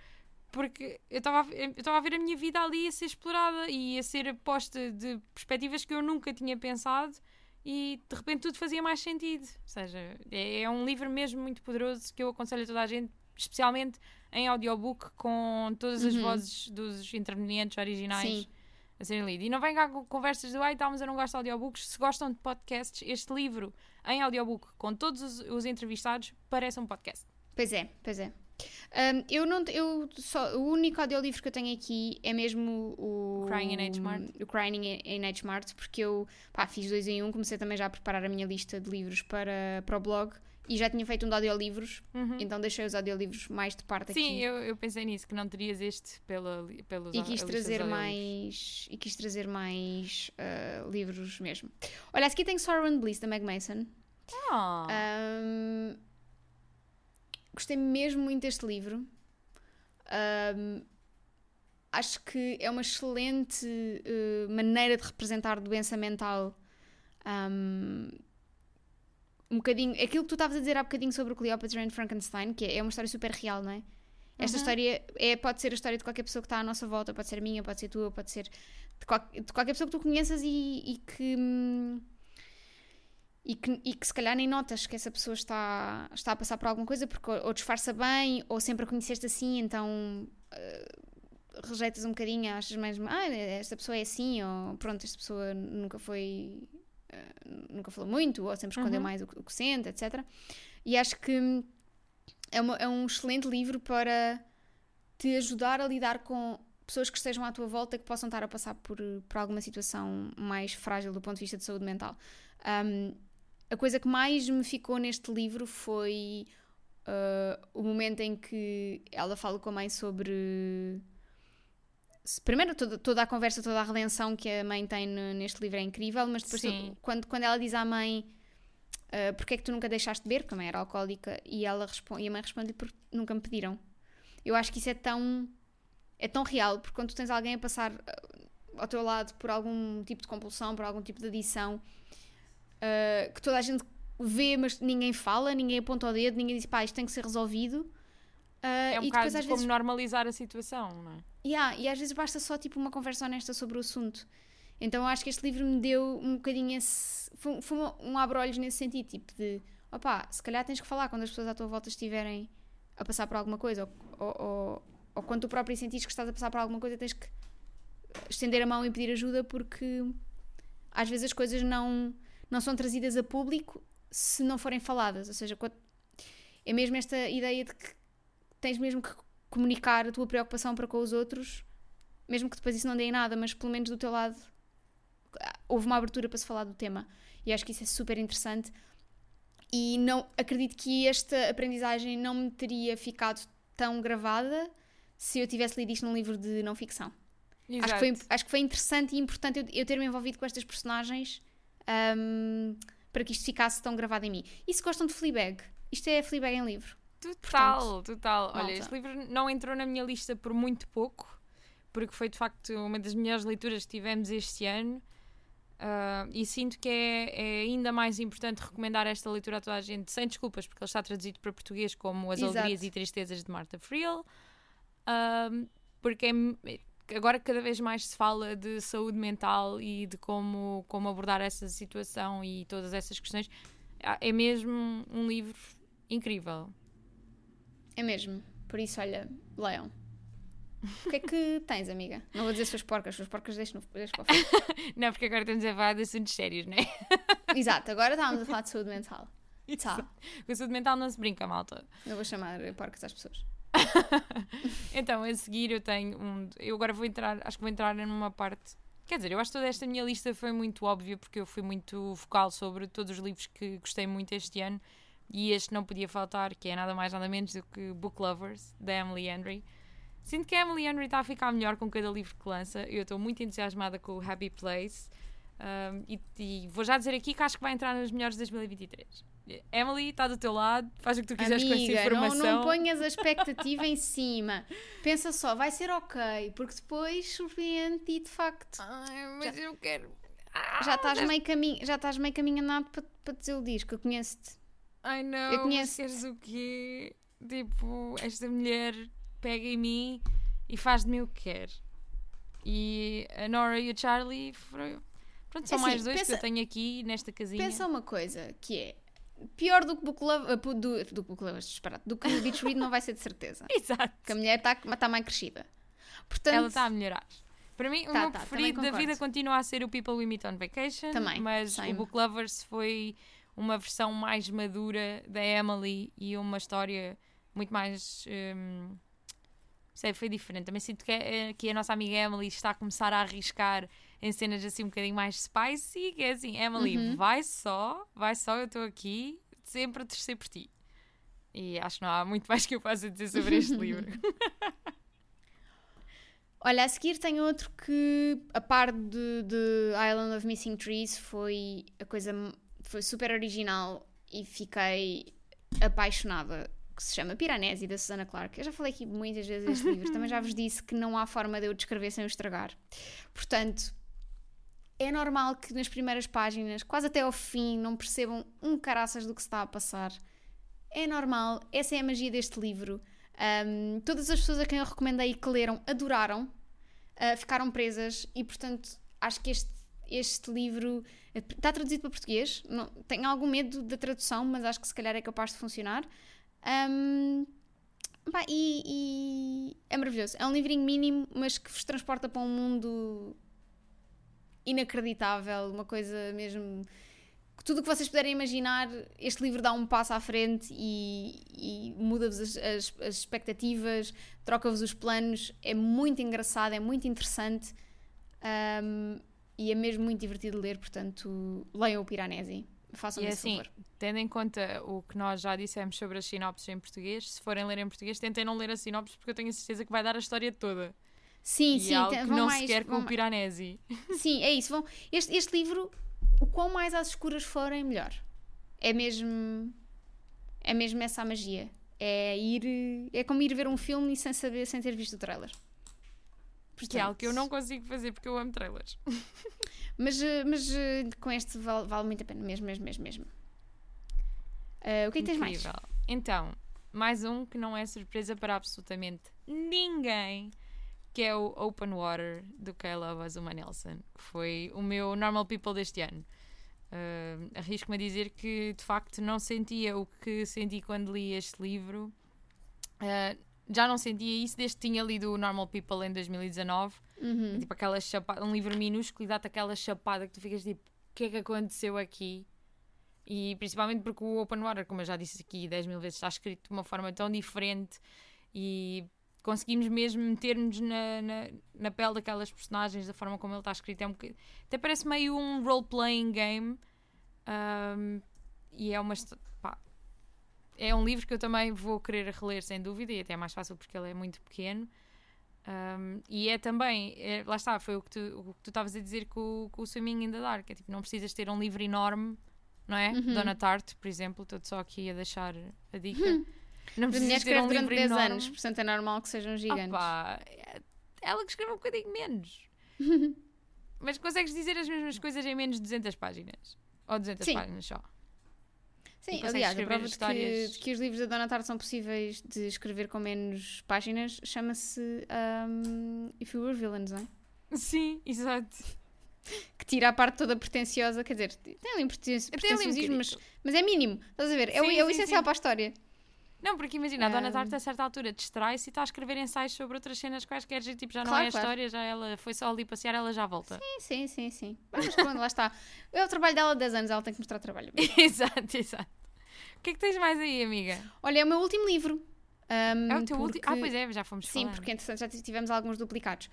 porque eu estava a ver- eu estava a ver a minha vida ali a ser explorada e a ser posta de perspectivas que eu nunca tinha pensado e de repente tudo fazia mais sentido. Ou seja, é, é um livro mesmo muito poderoso que eu aconselho a toda a gente, especialmente em audiobook, com todas as Uhum. vozes dos intervenientes originais Sim. a serem lidos. E não venham cá com conversas de ai, tá, mas eu não gosto de audiobooks. Se gostam de podcasts, este livro em audiobook, com todos os, os entrevistados, parece um podcast. Pois é, pois é. Ahm, eu não, eu só, o único audiolivro que eu tenho aqui é mesmo o Crying in H Mart. o Crying in in H Mart, porque eu pá, fiz dois em um, comecei também já a preparar a minha lista de livros para, para o blog e já tinha feito um de audiolivros, então deixei os audiolivros mais de parte Sim, aqui. eu, eu pensei nisso, que não terias este pela, pelos e quis trazer mais e quis trazer mais ah, livros mesmo. Olha, aqui tem Sorrow and Bliss da Meg Mason. Ah, Ahm, gostei mesmo muito deste livro. Ahm, acho que é uma excelente eh, maneira de representar doença mental. Ahm, um bocadinho. Aquilo que tu estavas a dizer há bocadinho sobre o Cleopatra and Frankenstein, que é, uma história super real, não é? Esta Uhum. história é, pode ser a história de qualquer pessoa que está à nossa volta, pode ser minha, pode ser tua, pode ser de, qual- de qualquer pessoa que tu conheças e, e que. hum, e que, e que se calhar nem notas que essa pessoa está, está a passar por alguma coisa porque ou, ou disfarça bem ou sempre a conheceste assim, então eh, rejeitas um bocadinho, achas mesmo, ah, esta pessoa é assim, ou pronto, esta pessoa nunca foi, nunca falou muito, ou sempre escondeu Uhum. mais o, que- o que sente, etc. E acho que é, uma- é um excelente livro para te ajudar a lidar com pessoas que estejam à tua volta que possam estar a passar por, por alguma situação mais frágil do ponto de vista de saúde mental. Um, a coisa que mais me ficou neste livro foi uh, o momento em que ela fala com a mãe sobre. Primeiro, toda, toda a conversa, toda a redenção que a mãe tem no- neste livro é incrível, mas depois, todo- quando, quando ela diz à mãe uh, porque é que tu nunca deixaste de beber, porque a mãe era alcoólica, e, ela responde, e a mãe responde porque nunca me pediram. Eu acho que isso é tão, é tão real, porque quando tu tens alguém a passar uh, ao teu lado por algum tipo de compulsão, por algum tipo de adição, uh, que toda a gente vê, mas ninguém fala, ninguém aponta o dedo, ninguém diz pá, isto tem que ser resolvido. Uh, é um e bocado depois às como vezes normalizar a situação, não é? Yeah, e às vezes basta só tipo uma conversa honesta sobre o assunto. Então eu acho que este livro me deu um bocadinho esse. Foi, foi uma- um abre-olhos nesse sentido, tipo de opá, se calhar tens que falar quando as pessoas à tua volta estiverem a passar por alguma coisa, ou, ou, ou, ou quando tu próprio sentires que estás a passar por alguma coisa, tens que estender a mão e pedir ajuda porque às vezes as coisas não, não são trazidas a público se não forem faladas. Ou seja, é mesmo esta ideia de que tens mesmo que comunicar a tua preocupação para com os outros, mesmo que depois isso não dê em nada, mas pelo menos do teu lado houve uma abertura para se falar do tema. E acho que isso é super interessante. E não acredito que esta aprendizagem não me teria ficado tão gravada se eu tivesse lido isto num livro de não ficção. Acho que, foi, acho que foi interessante e importante eu, eu ter-me envolvido com estas personagens um, para que isto ficasse tão gravado em mim. E se gostam de Fleabag? Isto é Fleabag em livro. Total, Portanto, total. Olha, malta. este livro não entrou na minha lista por muito pouco, porque foi de facto uma das melhores leituras que tivemos este ano. Ah, e sinto que é, é ainda mais importante recomendar esta leitura a toda a gente, sem desculpas, porque ele está traduzido para português como As Exato. Alegrias e Tristezas de Martha Friel. Ah, porque é- agora cada vez mais se fala de saúde mental e de como, como abordar essa situação e todas essas questões. Ah, É mesmo um livro incrível. É mesmo. Por isso, olha, leiam. O que é que tens, amiga? Não vou dizer suas porcas, suas porcas deixo, no, deixo para. Não, porque agora estamos a falar de assuntos sérios, não é? Exato, agora estávamos a falar de saúde mental. Tá, Com a saúde mental não se brinca, malta. eu vou chamar porcas às pessoas. Então, a seguir eu tenho um. Eu agora vou entrar, acho que vou entrar numa parte. Quer dizer, eu acho que toda esta minha lista foi muito óbvia porque eu fui muito focal sobre todos os livros que gostei muito este ano e este não podia faltar, que é nada mais nada menos do que Book Lovers, da Emily Henry. Sinto que a Emily Henry está a ficar melhor com cada livro que lança. Eu estou muito entusiasmada com o Happy Place. Um, e, e vou já dizer aqui que acho que vai entrar nos melhores de 2023. Emily, está do teu lado, faz o que tu quiseres com essa Amiga, não, informação. não ponhas a expectativa em cima. Pensa só, vai ser ok, porque depois surpreende e de facto Ai, mas eu quero. Ah, já estás meio caminho, já estás meio caminho andado para, para desiludir, que eu conheço-te. Ai não, Eu mas conheço-te. queres o quê? Tipo, esta mulher pega em mim e faz de mim o que quer. E a Nora e o Charlie foram. Pronto, são É mais assim, dois que pensa- eu tenho aqui nesta casinha. Pensa uma coisa, que é pior do que Book uh, do, do que Book Lovers, disparate, do que Beach Read não vai ser de certeza. Exato. Que a mulher está tá mais crescida. Portanto, Ela está a melhorar. Para mim, o Tá, meu tá, preferido da vida continua a ser o People We Meet on Vacation. Também, Mas same. o Book Lovers foi uma versão mais madura da Emily e uma história muito mais. hum, sei, foi diferente. Também sinto que, é- que a nossa amiga Emily está a começar a arriscar em cenas assim um bocadinho mais spicy. Que é assim: Emily, Uhum. vai só, vai só, eu estou aqui, sempre a torcer por ti. E acho que não há muito mais que eu possa dizer sobre este livro. Olha, a seguir tem outro que, a par de, de Island of Missing Trees, foi a coisa foi super original e fiquei apaixonada. Que se chama Piranesi, da Susana Clark. Eu já falei aqui muitas vezes deste livro, também já vos disse que não há forma de eu descrever sem o estragar. Portanto, é normal que nas primeiras páginas, quase até ao fim, não percebam um caraças do que se está a passar. É normal, essa é a magia deste livro. Um, todas as pessoas a quem eu recomendei e que leram adoraram, uh, ficaram presas e, portanto, acho que este, este livro está traduzido para português. Não, tenho algum medo da tradução, mas acho que se calhar é capaz de funcionar. Um, pá, e, e é maravilhoso. É um livrinho mínimo, mas que vos transporta para um mundo inacreditável, uma coisa mesmo tudo o que vocês puderem imaginar, este livro dá um passo à frente e, e muda-vos as, as- as expectativas, troca-vos os planos. É muito engraçado, é muito interessante um, e é mesmo muito divertido ler. Portanto, leiam o Piranesi. Façam E assim, favor. tendo em conta o que nós já dissemos sobre as sinopses em português, se forem ler em português, tentem não ler a sinopse porque eu tenho a certeza que vai dar a história toda. Sim, e sim, é algo tem- que não mais, se quer com o Piranesi. Sim, é isso. Vão, este, este livro, o quão mais às escuras forem, melhor. É mesmo. É mesmo essa a magia. É ir. É como ir ver um filme sem saber, sem ter visto o trailer. Que é algo que eu não consigo fazer porque eu amo trailers. Mas, eh, mas eh, com este vale, vale muito a pena, mesmo, mesmo, mesmo, mesmo. Eh, o que é que tens mais? Então, mais um que não é surpresa para absolutamente ninguém, que é o Open Water do Caleb Azuma Nelson, foi o meu Normal People deste ano. Uh, Arrisco-me a dizer que de facto não sentia o que senti quando li este livro. Uh, já não sentia isso desde que tinha lido o Normal People em 2019. Uhum. Tipo aquela chapada, um livro minúsculo e dá-te aquela chapada que tu ficas tipo, o que é que aconteceu aqui? E principalmente porque o Open Water, como eu já disse aqui 10 mil vezes, está escrito de uma forma tão diferente e conseguimos mesmo meter-nos na, na, na pele daquelas personagens, da forma como ele está escrito. É um até parece meio um role-playing game. Um, e é uma. É um livro que eu também vou querer reler, sem dúvida, e até é mais fácil porque ele é muito pequeno. Um, e é também, é- lá está, foi o que tu o que tu estavas a dizer com, o- com o Swimming in the Dark. É tipo, não precisas ter um livro enorme, não é? Uhum. Dona Tarte, por exemplo, estou só aqui a deixar a dica. Não A mulher precisas ter um livro 10 enorme. anos, portanto é normal que sejam gigantes. Opa, é- ela que escreve um bocadinho menos. Mas consegues dizer as mesmas coisas em menos de 200 páginas. Ou 200 Sim. páginas só. Sim, aliás, a prova de que, de que os livros da Dona Tarde são possíveis de escrever com menos páginas chama-se um, If You Were Villains, não é? Sim, exato. Que tira a parte toda pretenciosa, quer dizer, tem ali um preten- Tem ali um pretenciosismo, mas, mas é mínimo, estás a ver? É, o, é o sim, essencial sim. para a história. Não, porque imagina, a Dona Tarte a certa altura distrai-se e está a escrever ensaios sobre outras cenas quaisquer e tipo, já não Claro, é a claro. história, já ela foi só ali passear, ela já volta. Sim, sim, sim, sim. Mas quando lá está. É o trabalho dela de 10 anos, ela tem que mostrar trabalho. exato, exato. O que é que tens mais aí, amiga? Olha, é o meu último livro. Um, É o teu último. Ah, porque- pois é, já fomos Sim, falando. porque entretanto já tivemos alguns duplicados.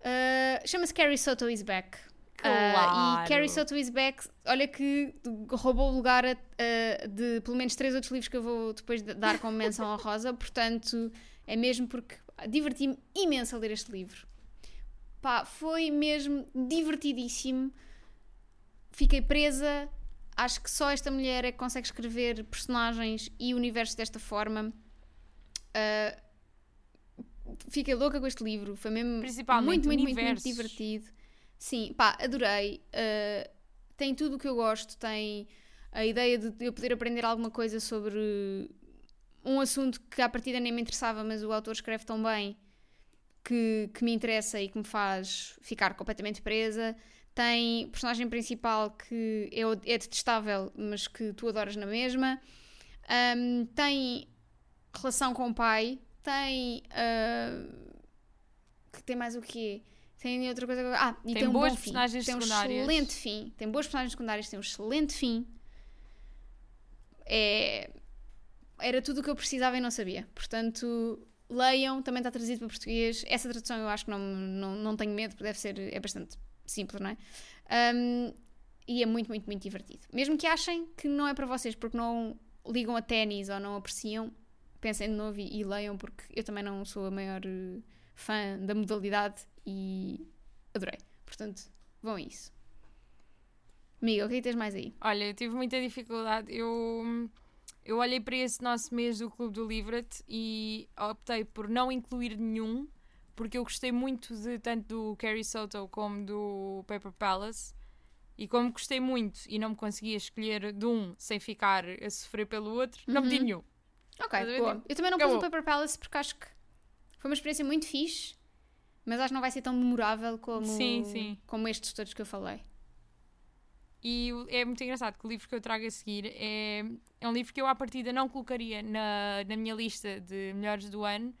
Uh, Chama-se Carrie Soto is Back. Uh, Claro. e Carrie Soto is Back, olha que roubou o lugar a- a- de pelo menos três outros livros que eu vou depois de- dar como menção honrosa, portanto é mesmo porque diverti-me imenso a ler este livro. Pá, foi mesmo divertidíssimo. Fiquei presa. Acho que só esta mulher é que consegue escrever personagens e universos desta forma. Uh, fiquei louca com este livro. Foi mesmo muito, muito, muito, muito divertido. Sim, pá, adorei. Uh, tem tudo o que eu gosto. Tem a ideia de eu poder aprender alguma coisa sobre um assunto que à partida nem me interessava, mas o autor escreve tão bem que, que me interessa e que me faz ficar completamente presa. Tem personagem principal que é, é detestável, mas que tu adoras na mesma. Um, tem relação com o pai. Tem. uh, que tem mais o quê? Tem outra coisa. que eu- Ah, e Tem tem, um bom fim. personagens Tem um excelente fim. Tem boas personagens secundárias, tem um excelente fim. É. Era tudo o que eu precisava e não sabia. Portanto, leiam, também está traduzido para português. Essa tradução eu acho que não, não, não tenho medo, porque deve ser. É bastante simples, não é? Um, e é muito, muito, muito divertido. Mesmo que achem que não é para vocês, porque não ligam a ténis ou não apreciam, pensem de novo e, e leiam, porque eu também não sou a maior eh, fã da modalidade e adorei. Portanto, vão a isso. Amiga, o que é que tens mais aí? Olha, eu tive muita dificuldade. Eu, eu olhei para esse nosso mês do Clube do Livret e optei por não incluir nenhum, porque eu gostei muito de tanto do Carrie Soto como do Paper Palace. E como gostei muito e não me conseguia escolher de um sem ficar a sofrer pelo outro, não meti Uhum. nenhum. Ok, boa. Eu também não pus Acabou. o Paper Palace porque acho que foi uma experiência muito fixe, mas acho que não vai ser tão memorável como, Sim, sim. como estes todos que eu falei. E é muito engraçado que o livro que eu trago a seguir é, é um livro que eu à partida não colocaria na, na minha lista de melhores do ano,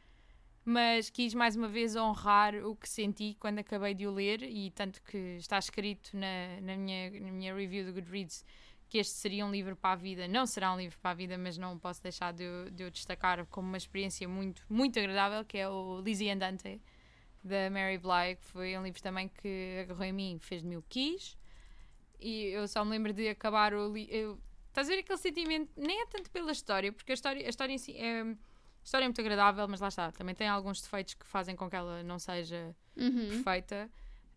mas quis mais uma vez honrar o que senti quando acabei de o ler e tanto que está escrito na, na, minha, na minha review do Goodreads que este seria um livro para a vida. Não será um livro para a vida, mas não posso deixar de, de o destacar como uma experiência muito, muito agradável, que é o Lizzie Andante, da Mary Bly, que foi um livro também que agarrou em mim, fez-me o quis. E eu só me lembro de acabar o livro. Estás a ver aquele sentimento? Nem é tanto pela história, porque a história, a história em si é. A história é muito agradável, mas lá está. Também tem alguns defeitos que fazem com que ela não seja Uhum. perfeita.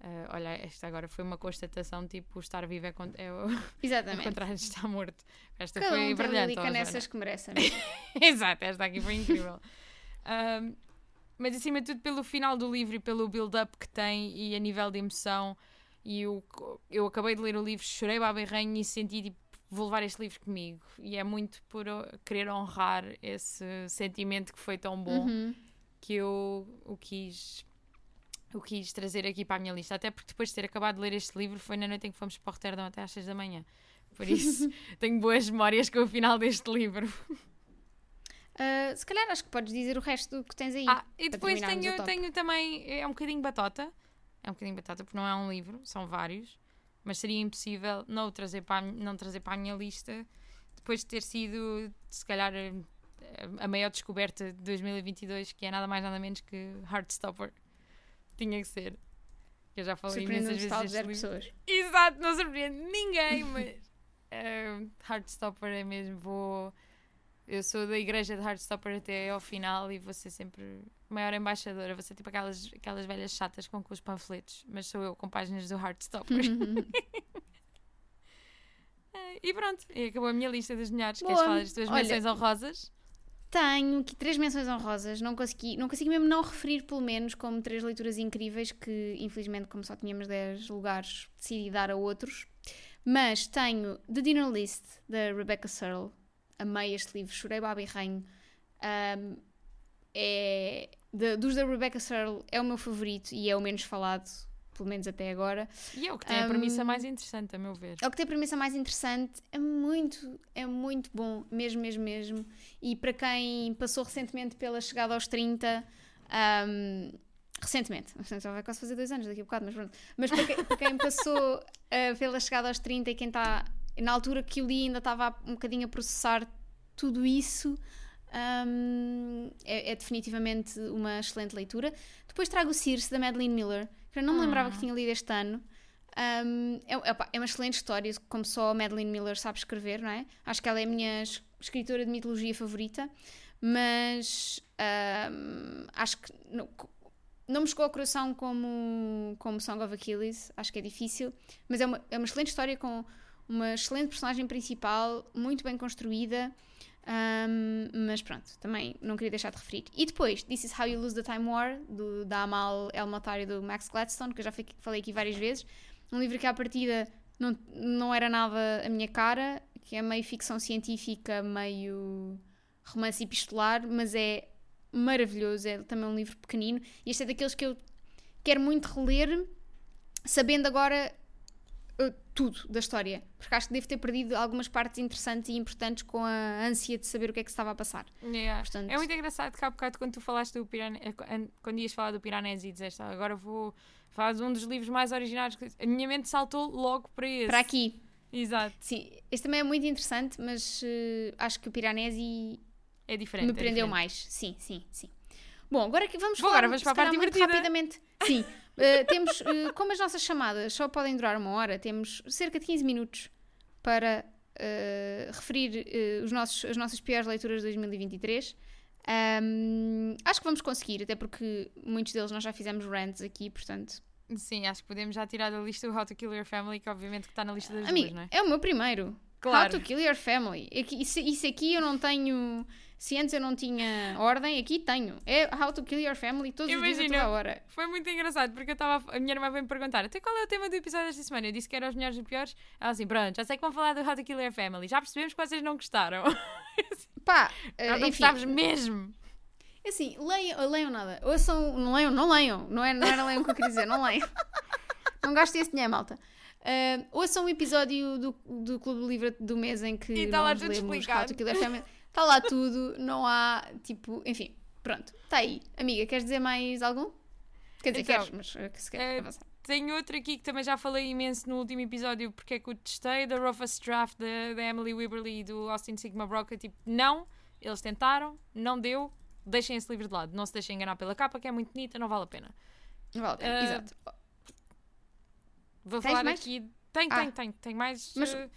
Ah, olha, esta agora foi uma constatação: tipo, estar vivo é, con- é o, Exatamente. contrário de estar morto. Esta Cada foi um brilhante. Joana. nessas que merecem. é? Exato, esta aqui foi incrível. Um, mas acima de tudo pelo final do livro e pelo build-up que tem e a nível de emoção. E eu, eu acabei de ler o livro, chorei baberranho e senti tipo, vou levar este livro comigo. E é muito por querer honrar esse sentimento que foi tão bom Uhum. que eu o quis, o quis trazer aqui para a minha lista. Até porque depois de ter acabado de ler este livro foi na noite em que fomos para o Roterdão até às 6 da manhã. Por isso tenho boas memórias com o final deste livro. Ah, se calhar acho que podes dizer o resto que tens aí. Ah, e depois tenho, tenho também. É um bocadinho batota. É um bocadinho batota porque não é um livro, são vários. Mas seria impossível não trazer para a, não trazer para a minha lista depois de ter sido, se calhar, a maior descoberta de 2022, que é nada mais nada menos que Heartstopper. Tinha que ser. Eu já falei imensas vezes livro. pessoas. Exato, não surpreende ninguém, mas eh, Heartstopper é mesmo. Vou. Eu sou da igreja de Heartstopper até ao final e vou ser sempre maior embaixadora. Vou ser tipo aquelas, aquelas velhas chatas com, com os panfletos, mas sou eu com páginas do Heartstopper. E pronto, e acabou a minha lista das melhores. Queres Boa. falar das tuas Olha, menções honrosas? Tenho aqui três menções honrosas, não consegui, não consegui mesmo não referir, pelo menos, como três leituras incríveis que, infelizmente, como só tínhamos 10 lugares, decidi dar a outros. Mas tenho The Dinner List, da Rebecca Searle. Amei este livro, chorei baba e ranho. Ahm, é, de- dos da Rebecca Searle é o meu favorito e é o menos falado, pelo menos até agora. E é o que tem a premissa mais interessante, a meu ver. É o que tem a premissa mais interessante, é muito, é muito bom, mesmo, mesmo, mesmo. E para quem passou recentemente pela chegada aos 30, ahm, recentemente, já vai quase fazer dois anos daqui a bocado, mas pronto. Mas para quem, para quem passou ah, pela chegada aos 30 e quem está, na altura que o li ainda estava um bocadinho a processar tudo isso, ahm, é, é definitivamente uma excelente leitura. Depois trago o Circe, da Madeline Miller, que eu não me lembrava Ah. que tinha lido este ano. Um, é, é uma excelente história, como só a Madeline Miller sabe escrever, não é? Acho que ela é a minha es- escritora de mitologia favorita, mas um, acho que não, não me chegou ao coração como, como Song of Achilles, acho que é difícil, mas é uma, é uma excelente história com uma excelente personagem principal, muito bem construída. um, mas pronto, também não queria deixar de referir. E depois, This is How You Lose the Time War, do, da Amal El Matar do Max Gladstone, que eu já falei aqui várias vezes. Um livro que à partida não, não era nada a minha cara, que é meio ficção científica, meio romance epistolar, mas é maravilhoso. É também um livro pequenino. E este é daqueles que eu quero muito reler, sabendo agora tudo da história. Porque acho que devo ter perdido algumas partes interessantes e importantes com a ânsia de saber o que é que se estava a passar. Yeah. Portanto- É muito engraçado que há bocado quando tu falaste do Pirane... eh, an- quando ias falar do Piranesi e disseste "Ah, agora vou falar de um dos livros mais originários que-" a minha mente saltou logo para esse Para aqui. exato, Sim, este também é muito interessante, mas uh, acho que o Piranesi é diferente me é prendeu diferente. mais. Sim, sim, sim. Bom, agora que vamos Bom, falar agora vamos para a parte divertida. rapidamente. Sim, uh, temos, uh, como as nossas chamadas só podem durar uma hora, temos cerca de 15 minutos para uh, referir os nossos, as nossas piores leituras de 2023. Um, acho que vamos conseguir, até porque muitos deles nós já fizemos rants aqui, portanto. sim, acho que podemos já tirar da lista o How to Kill Your Family que obviamente que está na lista das Amiga, duas, não é? é o meu primeiro. Claro. How to Kill Your Family. Isso, isso aqui eu não tenho. Se antes eu não tinha ordem, aqui tenho. É How to Kill Your Family todos os dias a toda hora. Foi muito engraçado porque eu estava. A minha irmã veio me perguntar até qual é o tema do episódio desta semana. Eu disse que era os melhores e piores. Ela assim, pronto, já sei que vão falar do How to Kill Your Family. Já percebemos que vocês não gostaram. Pá, eh, não gostávamos mesmo. assim, leiam, leiam nada. Ouçam, não leiam, não leiam. Não era, não era leiam o que eu queria dizer, não leiam. Não gastem esse dinheiro, malta. Uh, ouçam o episódio do, do Clube Livre do mês em que E tá lá tudo explicado. Está lá tudo, não há, tipo, enfim, pronto. Está aí. Amiga, queres dizer mais algum? Quer dizer, Então, queres, mas uh, se queres eh, avançar. Tenho outro aqui que também já falei imenso no último episódio porque é que o testei, da Rufus Draft, da, Emily Wibberley e do Austin Sigma Broca. Tipo, não, eles tentaram, não deu, deixem esse livro de lado. Não se deixem enganar pela capa, que é muito bonita, não vale a pena. Não vale a pena, eh, exato. Vou Tens falar mais? aqui. Tem, Ah. tem, tem. Tem mais. Mas- é que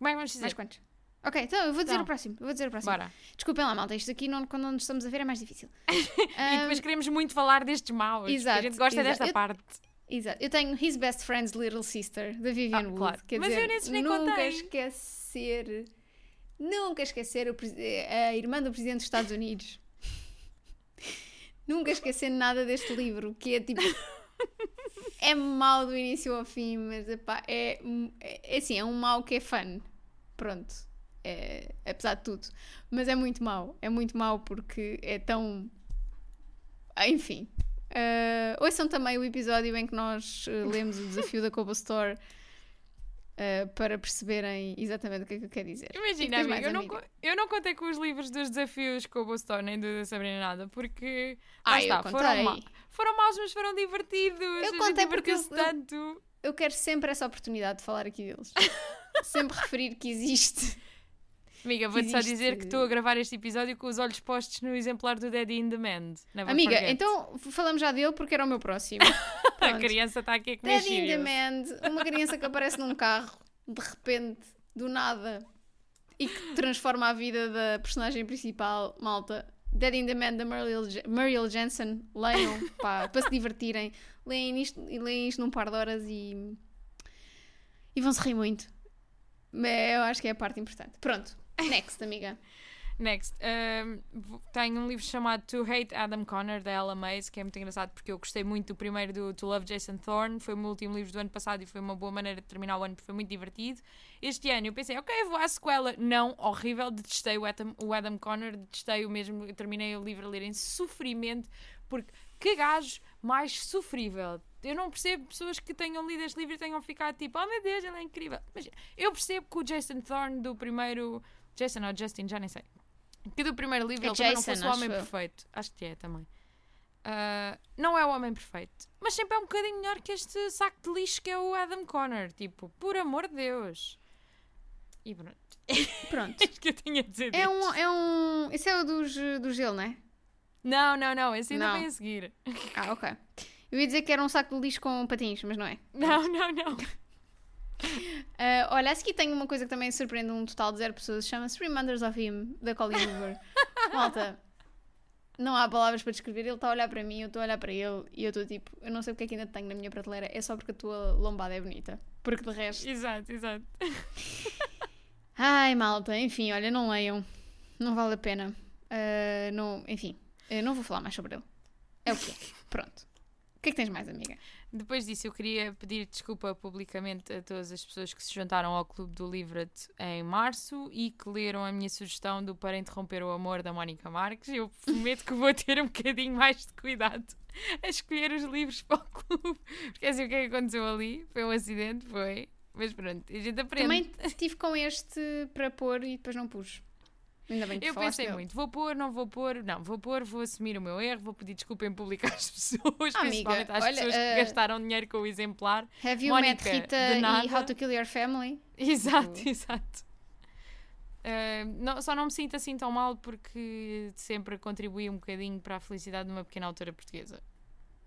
vamos dizer? Mais quantos? Ok, então eu vou dizer Então. o próximo. Eu vou dizer o próximo. Bora. Desculpem lá, malta. Isto aqui, não, quando nos estamos a ver, é mais difícil. E depois queremos muito falar destes maus. exato, a gente gosta exato. desta Eu- parte. Exato. Eu tenho His Best Friend's Little Sister, da Vivian Ah, Wood. claro. Quer Mas dizer, eu nesses nem nunca contei. esquecer... Nunca esquecer o a irmã do Presidente dos Estados Unidos. nunca esquecer nada deste livro, que é tipo... é mau do início ao fim, mas epá, é, é, é assim, é um mau que é fun. Pronto. É, apesar de tudo. Mas é muito mau. É muito mau porque é tão... Ah, Enfim. Uh, ouçam também o episódio em que nós uh, lemos o desafio da Kobo Store uh, para perceberem exatamente o que é que eu quero dizer. Imagina, amiga, mais, eu, não, amiga? co- eu não contei com os livros dos desafios com o Boston nem do Sabrina nada, porque. Ah, eu está, foram, ma foram maus, mas foram divertidos. gente contei porque eu- divertiu-se eu- tanto. Eu quero sempre essa oportunidade de falar aqui deles. sempre referir que existe. Amiga, vou-te só dizer que estou a gravar este episódio com os olhos postos no exemplar do Daddy in Demand. Never Amiga, forget. então falamos já dele porque era o meu próximo. a criança está aqui a comer Dead in. Demand, uma criança que aparece num carro, de repente, do nada, e que transforma a vida da personagem principal, malta. Dead in Demand da Muriel, Je- Muriel Jensen, leiam, pá, para se divertirem. Leem isto, leem isto num par de horas e. e vão se rir muito. Mas eu acho que é a parte importante. Pronto, next, amiga. Next, um, v- tenho um livro chamado To Hate Adam Connor, da Ella Mays, que é muito engraçado porque eu gostei muito do primeiro do To Love Jason Thorne, foi o meu último livro do ano passado e foi uma boa maneira de terminar o ano porque foi muito divertido. Este ano eu pensei, ok, vou à sequela. Não, horrível, detestei o Adam, o Adam Connor, detestei o mesmo, terminei o livro a ler em sofrimento, porque que gajo mais sofrível. Eu não percebo pessoas que tenham lido este livro e tenham ficado tipo, oh meu Deus, ele é incrível. Mas eu percebo que o Jason Thorne do primeiro. Jason ou Justin, já nem sei. Que do primeiro livro É ele também não Jason, fosse o homem eu. perfeito. Acho que é também. Ah, não é o homem perfeito. Mas sempre é um bocadinho melhor que este saco de lixo que é o Adam Connor. Tipo, por amor de Deus. E pronto. Pronto. É isto que eu tinha a dizer. É um. É um esse é o dos, do gelo, não é? Não, não, não. Esse ainda Não. vem a seguir. Ah, ok. Eu ia dizer que era um saco de lixo com patins, mas não é. Não, não, não. Ah, olha, a seguir tenho uma coisa que também surpreende um total de zero pessoas. Chama-se Reminders of Him, da Colleen Hoover. Malta, não há palavras para descrever. Ele está a olhar para mim, eu estou a olhar para ele e eu estou tipo, eu não sei o que é que ainda tenho na minha prateleira. É só porque a tua lombada é bonita. Porque de resto. Exato, exato. Ai, malta, enfim, olha, não leiam. Não vale a pena. Ah, não, enfim, eu não vou falar mais sobre ele. É o que é. Pronto. O que é que tens mais, amiga? Depois disso, eu queria pedir desculpa publicamente a todas as pessoas que se juntaram ao Clube do Livret em março e que leram a minha sugestão do Para Interromper o Amor da Mónica Marques. Eu prometo que vou ter um bocadinho mais de cuidado a escolher os livros para o clube. Porque assim, o que é que aconteceu ali? Foi um acidente, foi. Mas pronto, a gente aprende. Também estive com este para pôr e depois não pus. Ainda bem que Eu pensei muito, vou pôr, não vou pôr, não, vou pôr, vou assumir o meu erro, vou pedir desculpa em público às pessoas, Amiga, principalmente às olha, pessoas eh, que gastaram dinheiro com o exemplar. Have you Mónica, met Rita e. How to Kill Your Family? Exato, Tipo- exato. Uh, não- só não me sinto assim tão mal porque sempre contribuí um bocadinho para a felicidade de uma pequena autora portuguesa.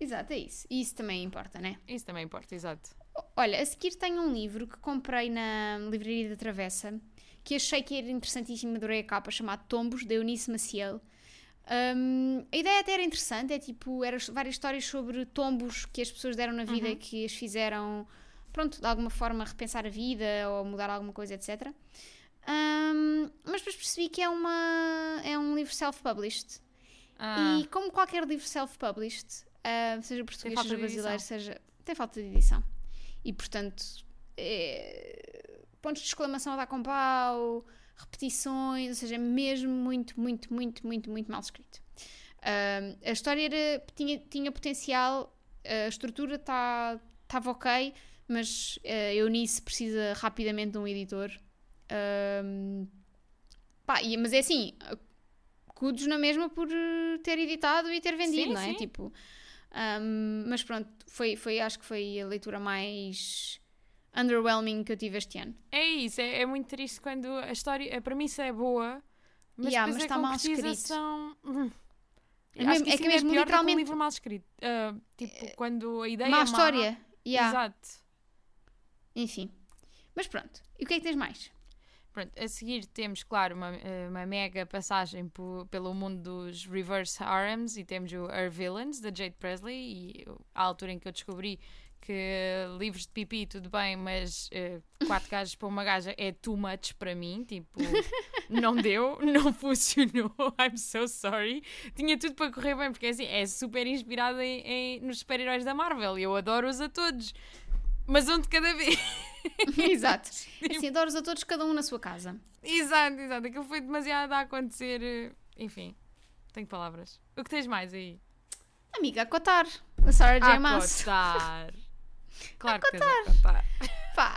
Exato, é isso. E isso também importa, né? Isso também importa, exato. Olha, a seguir tenho um livro que comprei na Livraria da Travessa que achei que era interessantíssimo, adorei a capa, chamado Tombos, da Eunice Maciel. Hum, a ideia até era interessante, é tipo, eram várias histórias sobre tombos que as pessoas deram na vida que as fizeram, pronto, de alguma forma repensar a vida ou mudar alguma coisa, etc. Hum, mas depois percebi que é, uma, é um livro self-published. Ah, E como qualquer livro self-published, ah, seja português, seja brasileiro, seja. tem falta de edição. E portanto, é, pontos de exclamação a dar com pau, repetições, ou seja, é mesmo muito, muito, muito, muito, muito mal escrito. Ah, a história era- tinha, tinha potencial, a estrutura estava ok, mas a Eunice precisa rapidamente de um editor. Ah, pá, e- mas é assim, cudos na mesma por eh, ter editado e ter vendido, Sim, não é? sim. Tipo, ahm, mas pronto, foi, foi, acho que foi a leitura mais underwhelming que eu tive este ano. é isso, é, é muito triste quando a história, a premissa é boa, mas Yeah, depois mas a está mal concretização... Hum. É Acho mesmo- que é que ainda mesmo pior do que literalmente- um livro mal escrito. Ah, tipo, quando a ideia Má é história. Yeah. Exato. Enfim. Mas pronto. E o que é que tens mais? Pronto, a seguir temos, claro, uma, eh, uma mega passagem pelo mundo dos reverse harems e temos o Her Villains, da Jade Presley, e à altura em que eu descobri que livros de pipi, tudo bem, mas eh, quatro gajos para uma gaja é too much para mim, tipo, não deu, não funcionou, I'm so sorry. Tinha tudo para correr bem, porque assim, é super inspirada em, em- nos super-heróis da Marvel, e eu adoro-os a todos, mas um de cada vez. Exato. Assim, adoro-os a todos, cada um na sua casa. Exato, exato. Aquilo foi demasiado a acontecer. eh, Enfim, tenho palavras. O que tens mais aí? Amiga, a cotar. A Sarah J. A Maas. cotar. Claro que tens a cotar. Pá.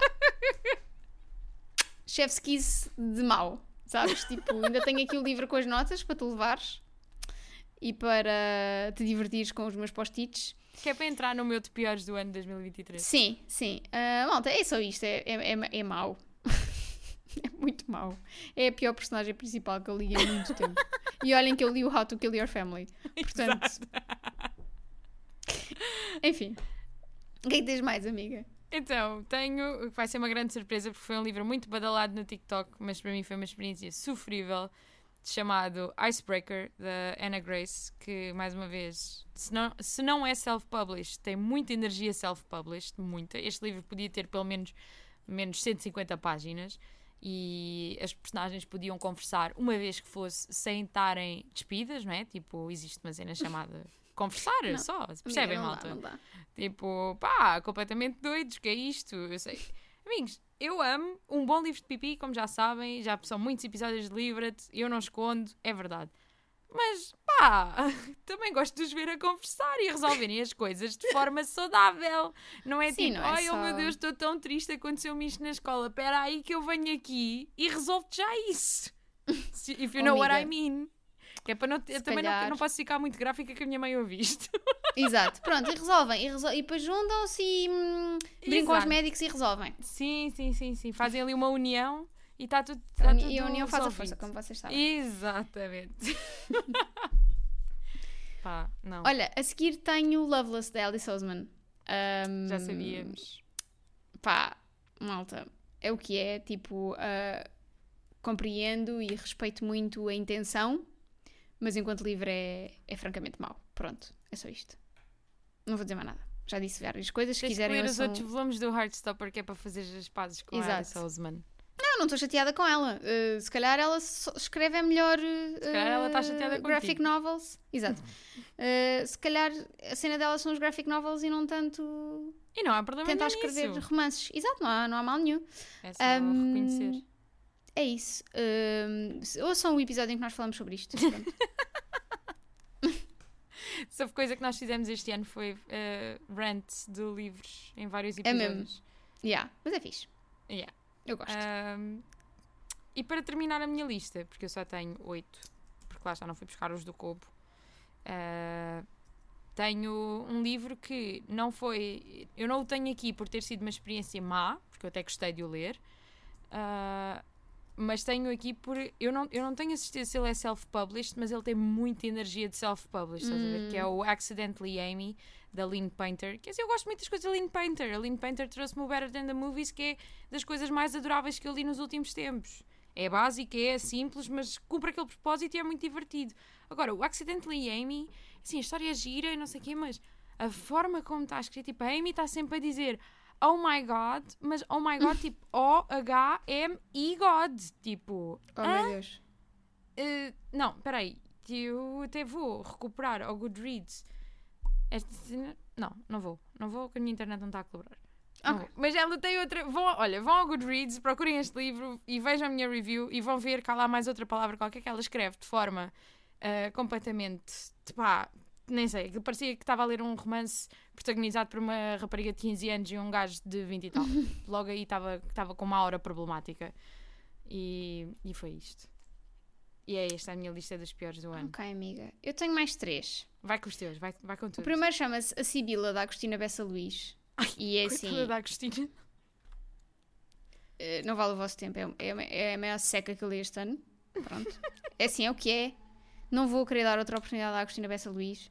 Chef's kiss de mau. Sabes? Tipo, ainda tenho aqui o livro com as notas para tu levares. E para te divertires com os meus post-its. Que é para entrar no meu de piores do ano 2023. Sim, sim. Ah, malta, é só isto. É, é, é, é mau. É muito mau. É a pior personagem principal que eu li há muito tempo. E olhem que eu li o How to Kill Your Family. Portanto. Enfim. O que é que tens mais, amiga? Então, tenho, vai ser uma grande surpresa porque foi um livro muito badalado no TikTok, mas para mim foi uma experiência sofrível, chamado Icebreaker, da Anna Grace, que, mais uma vez, se não, se não é self-published, tem muita energia self-published, muita. Este livro podia ter pelo menos, menos 150 páginas e as personagens podiam conversar uma vez que fosse sem estarem despidas, não é? Tipo, existe uma cena chamada conversar Não. só, percebem, Amiga, malta? Dá, não dá. Tipo, pá, completamente doidos, que é isto? Eu sei. Amigos, eu amo um bom livro de pipi, como já sabem, já são muitos episódios de Livra-te, eu não escondo, é verdade. Mas, pá, também gosto de os ver a conversar e a resolverem as coisas de forma saudável. Não é Sim, tipo, não é ai, oh só- meu Deus, estou tão triste, aconteceu-me isto na escola. Espera aí que eu venho aqui e resolvo já isso. If you Oh, know what I amiga. mean. Que é para não, eu também não, não posso ficar muito gráfica que a minha mãe ouve isto. Exato, pronto, e resolvem. E, resol- e depois juntam-se e hum, brincam aos médicos e resolvem. Sim, sim, sim, sim. Fazem ali uma união e está tudo. Tá e a união faz a força, como vocês sabem. Exatamente. Pá, não. Olha, a seguir tenho Loveless da Alice Oseman. Hum, Já sabíamos. Pá, malta, é o que é. Tipo, ah, compreendo e respeito muito a intenção, mas enquanto livro é, é francamente mau. Pronto, é só isto. Não vou dizer mais nada. Já disse várias coisas. Se Tens quiserem, ler os ouçam- outros volumes do Heartstopper que é para fazer as pazes com Exato. a Alice Oseman. Não, não estou chateada com ela. Uh, se calhar ela escreve é melhor. Uh, calhar ela está chateada Graphic contigo. novels. Exato. Uh, se calhar a cena dela são os graphic novels e não tanto E não há problema tentar escrever nisso. romances. Exato, não há, não há mal nenhum. É só Hum, reconhecer. É isso. Um, se- ouçam o episódio em que nós falamos sobre isto. Houve coisa que nós fizemos este ano foi uh, rant de livros em vários É mesmo. episódios. yeah, mas é fixe. Yeah. Eu gosto. Ahm, e para terminar a minha lista, porque eu só tenho oito, porque lá já não fui buscar os do Cobo, ah, tenho um livro que não foi. Eu não o tenho aqui por ter sido uma experiência má, porque eu até gostei de o ler, ah, mas tenho aqui por. Eu não, eu não tenho a certeza se ele é self-published, mas ele tem muita energia de self-published, estás a ver? Que é o Accidentally Amy, da Lynn Painter. Quer dizer, eu gosto muito das coisas da Lynn Painter. A Lynn Painter trouxe-me o Better Than the Movies, que é das coisas mais adoráveis que eu li nos últimos tempos. É básica, é simples, mas cumpre aquele propósito e é muito divertido. Agora, o Accidentally Amy, assim, a história é gira e não sei o quê, mas a forma como está escrito, tipo, a Amy está sempre a dizer Oh my God, mas Oh my God, tipo, O-H-M-I God, tipo, oh hã? meu Deus. Uh, não, peraí. Eu até vou recuperar ao Goodreads. Esta cena- Não, não vou. Não vou, porque a minha internet não está a colaborar. Não Ok. vou. Mas ela tem outra. Vão, olha, vão ao Goodreads, procurem este livro e vejam a minha review e vão ver que há lá mais outra palavra qualquer que ela escreve de forma uh, completamente. Pá, nem sei. Que parecia que estava a ler um romance protagonizado por uma rapariga de 15 anos e um gajo de 20 e tal. Logo aí estava com uma aura problemática. E, e foi isto. E é esta a minha lista dos piores do ano. Ok, amiga. Eu tenho mais três. Vai com os teus, vai, vai com O tudo. primeiro chama-se A Sibila, da Agostina Bessa Luís. E é assim. Da Agostina. Eh, não vale o vosso tempo, é, é, é a maior seca que eu li este ano. Pronto. é assim, é o que é. Não vou querer dar outra oportunidade à Agostina Bessa Luís.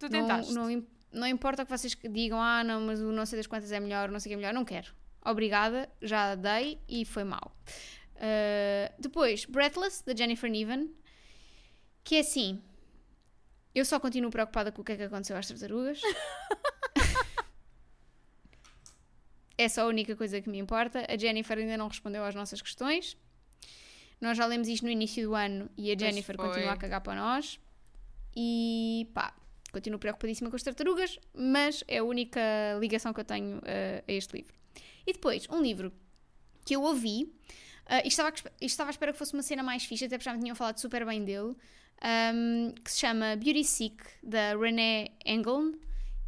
Tu Não, tentaste. não, im- não importa o que vocês digam, ah, não, mas o não sei das quantas é melhor, não sei o que é melhor. Não quero. Obrigada, já dei e foi mal. Eh, depois, Breathless, da Jennifer Niven. Que é assim. Eu só continuo preocupada com o que é que aconteceu às tartarugas. é só a única coisa que me importa. A Jennifer ainda não respondeu às nossas questões. Nós já lemos isto no início do ano e a Jennifer continua a cagar para nós. E pá, continuo preocupadíssima com as tartarugas, mas é a única ligação que eu tenho eh, a este livro. E depois, um livro que eu ouvi, eh, e estava, e estava à espera que fosse uma cena mais fixe, até porque já me tinham falado super bem dele, ahm, que se chama Beauty Sick, da Renée Engeln.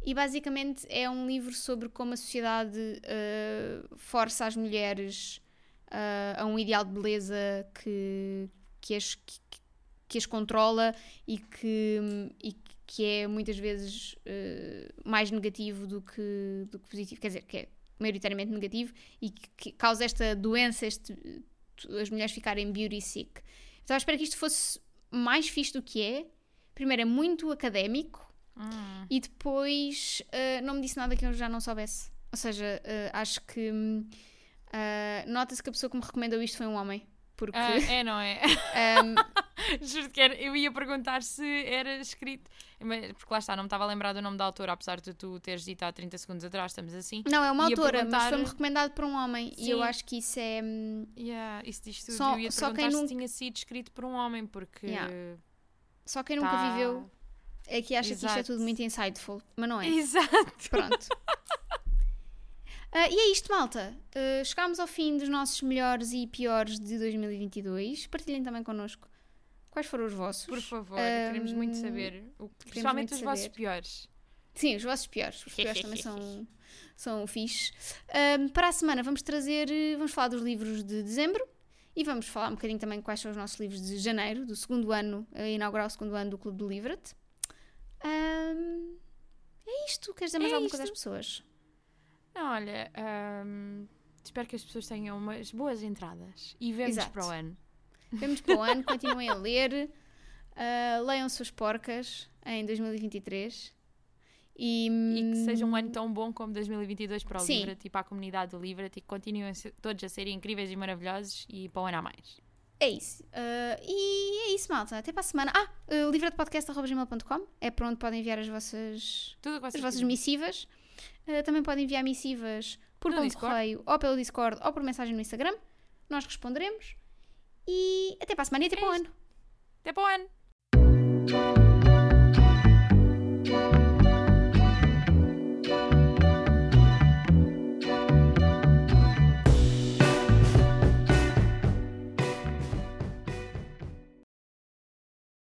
E basicamente é um livro sobre como a sociedade eh, força as mulheres eh, a um ideal de beleza que, que, as, que, que as controla e que, e que é muitas vezes eh, mais negativo do que, do que positivo. Quer dizer, que é maioritariamente negativo e que, que causa esta doença, este as mulheres ficarem beauty sick. Estava à espera que isto fosse mais fixe do que é. Primeiro, é muito académico Hum. e depois ah, não me disse nada que eu já não soubesse. Ou seja, ah, acho que nota-se que a pessoa que me recomendou isto foi um homem. Porque Ah, é, não é? ahm, Juro que era, eu ia perguntar se era escrito. Mas- Porque lá está, não me estava a lembrar do nome da autora, apesar de tu teres dito há 30 segundos atrás, estamos assim. não, é uma Ia autora, mas perguntar- foi-me recomendado por um homem. E eu Sim. acho que isso é. hum, Yeah, isso diz tudo. Só- eu ia só quem perguntar se nunca- tinha sido escrito por um homem, porque. Yeah. Só quem nunca tá- viveu é que acha que isto é Exato. tudo muito insightful. Mas não é. Exato. Pronto. Ah, e é isto, malta. Ah, chegámos ao fim dos nossos melhores e piores de 2022. Partilhem também connosco quais foram os vossos. Por favor, queremos muito saber. O- principalmente os vossos saber. piores. Sim, os vossos piores. Os piores também são, são fixe. Ahm, para a semana vamos trazer, eh, vamos falar dos livros de dezembro e vamos falar um bocadinho também quais são os nossos livros de janeiro, do segundo ano, a inaugurar o segundo ano do Clube do Livret. Ahm, é isto. Queres dizer mais É alguma coisa às isto. pessoas? Não, olha, espero que as pessoas tenham umas boas entradas e vemos Exato. para o ano. Vemos para o ano, continuem a ler, ah, leiam suas porcas em 2023 e, E que seja um ano tão bom como 2022 para o Sim. Livret e para a comunidade do Livret e que continuem todos a serem incríveis e maravilhosos e para o ano a mais. É isso. Ah, e é isso, malta. Até para a semana. Ah, uh, livretopodcast.gmail.com é para onde podem enviar as vossas, as vossas missivas. Ah, também podem enviar missivas por No correio ou pelo Discord ou por mensagem no Instagram. Nós responderemos. E até para a semana e até É para o isto. ano. Até para o ano!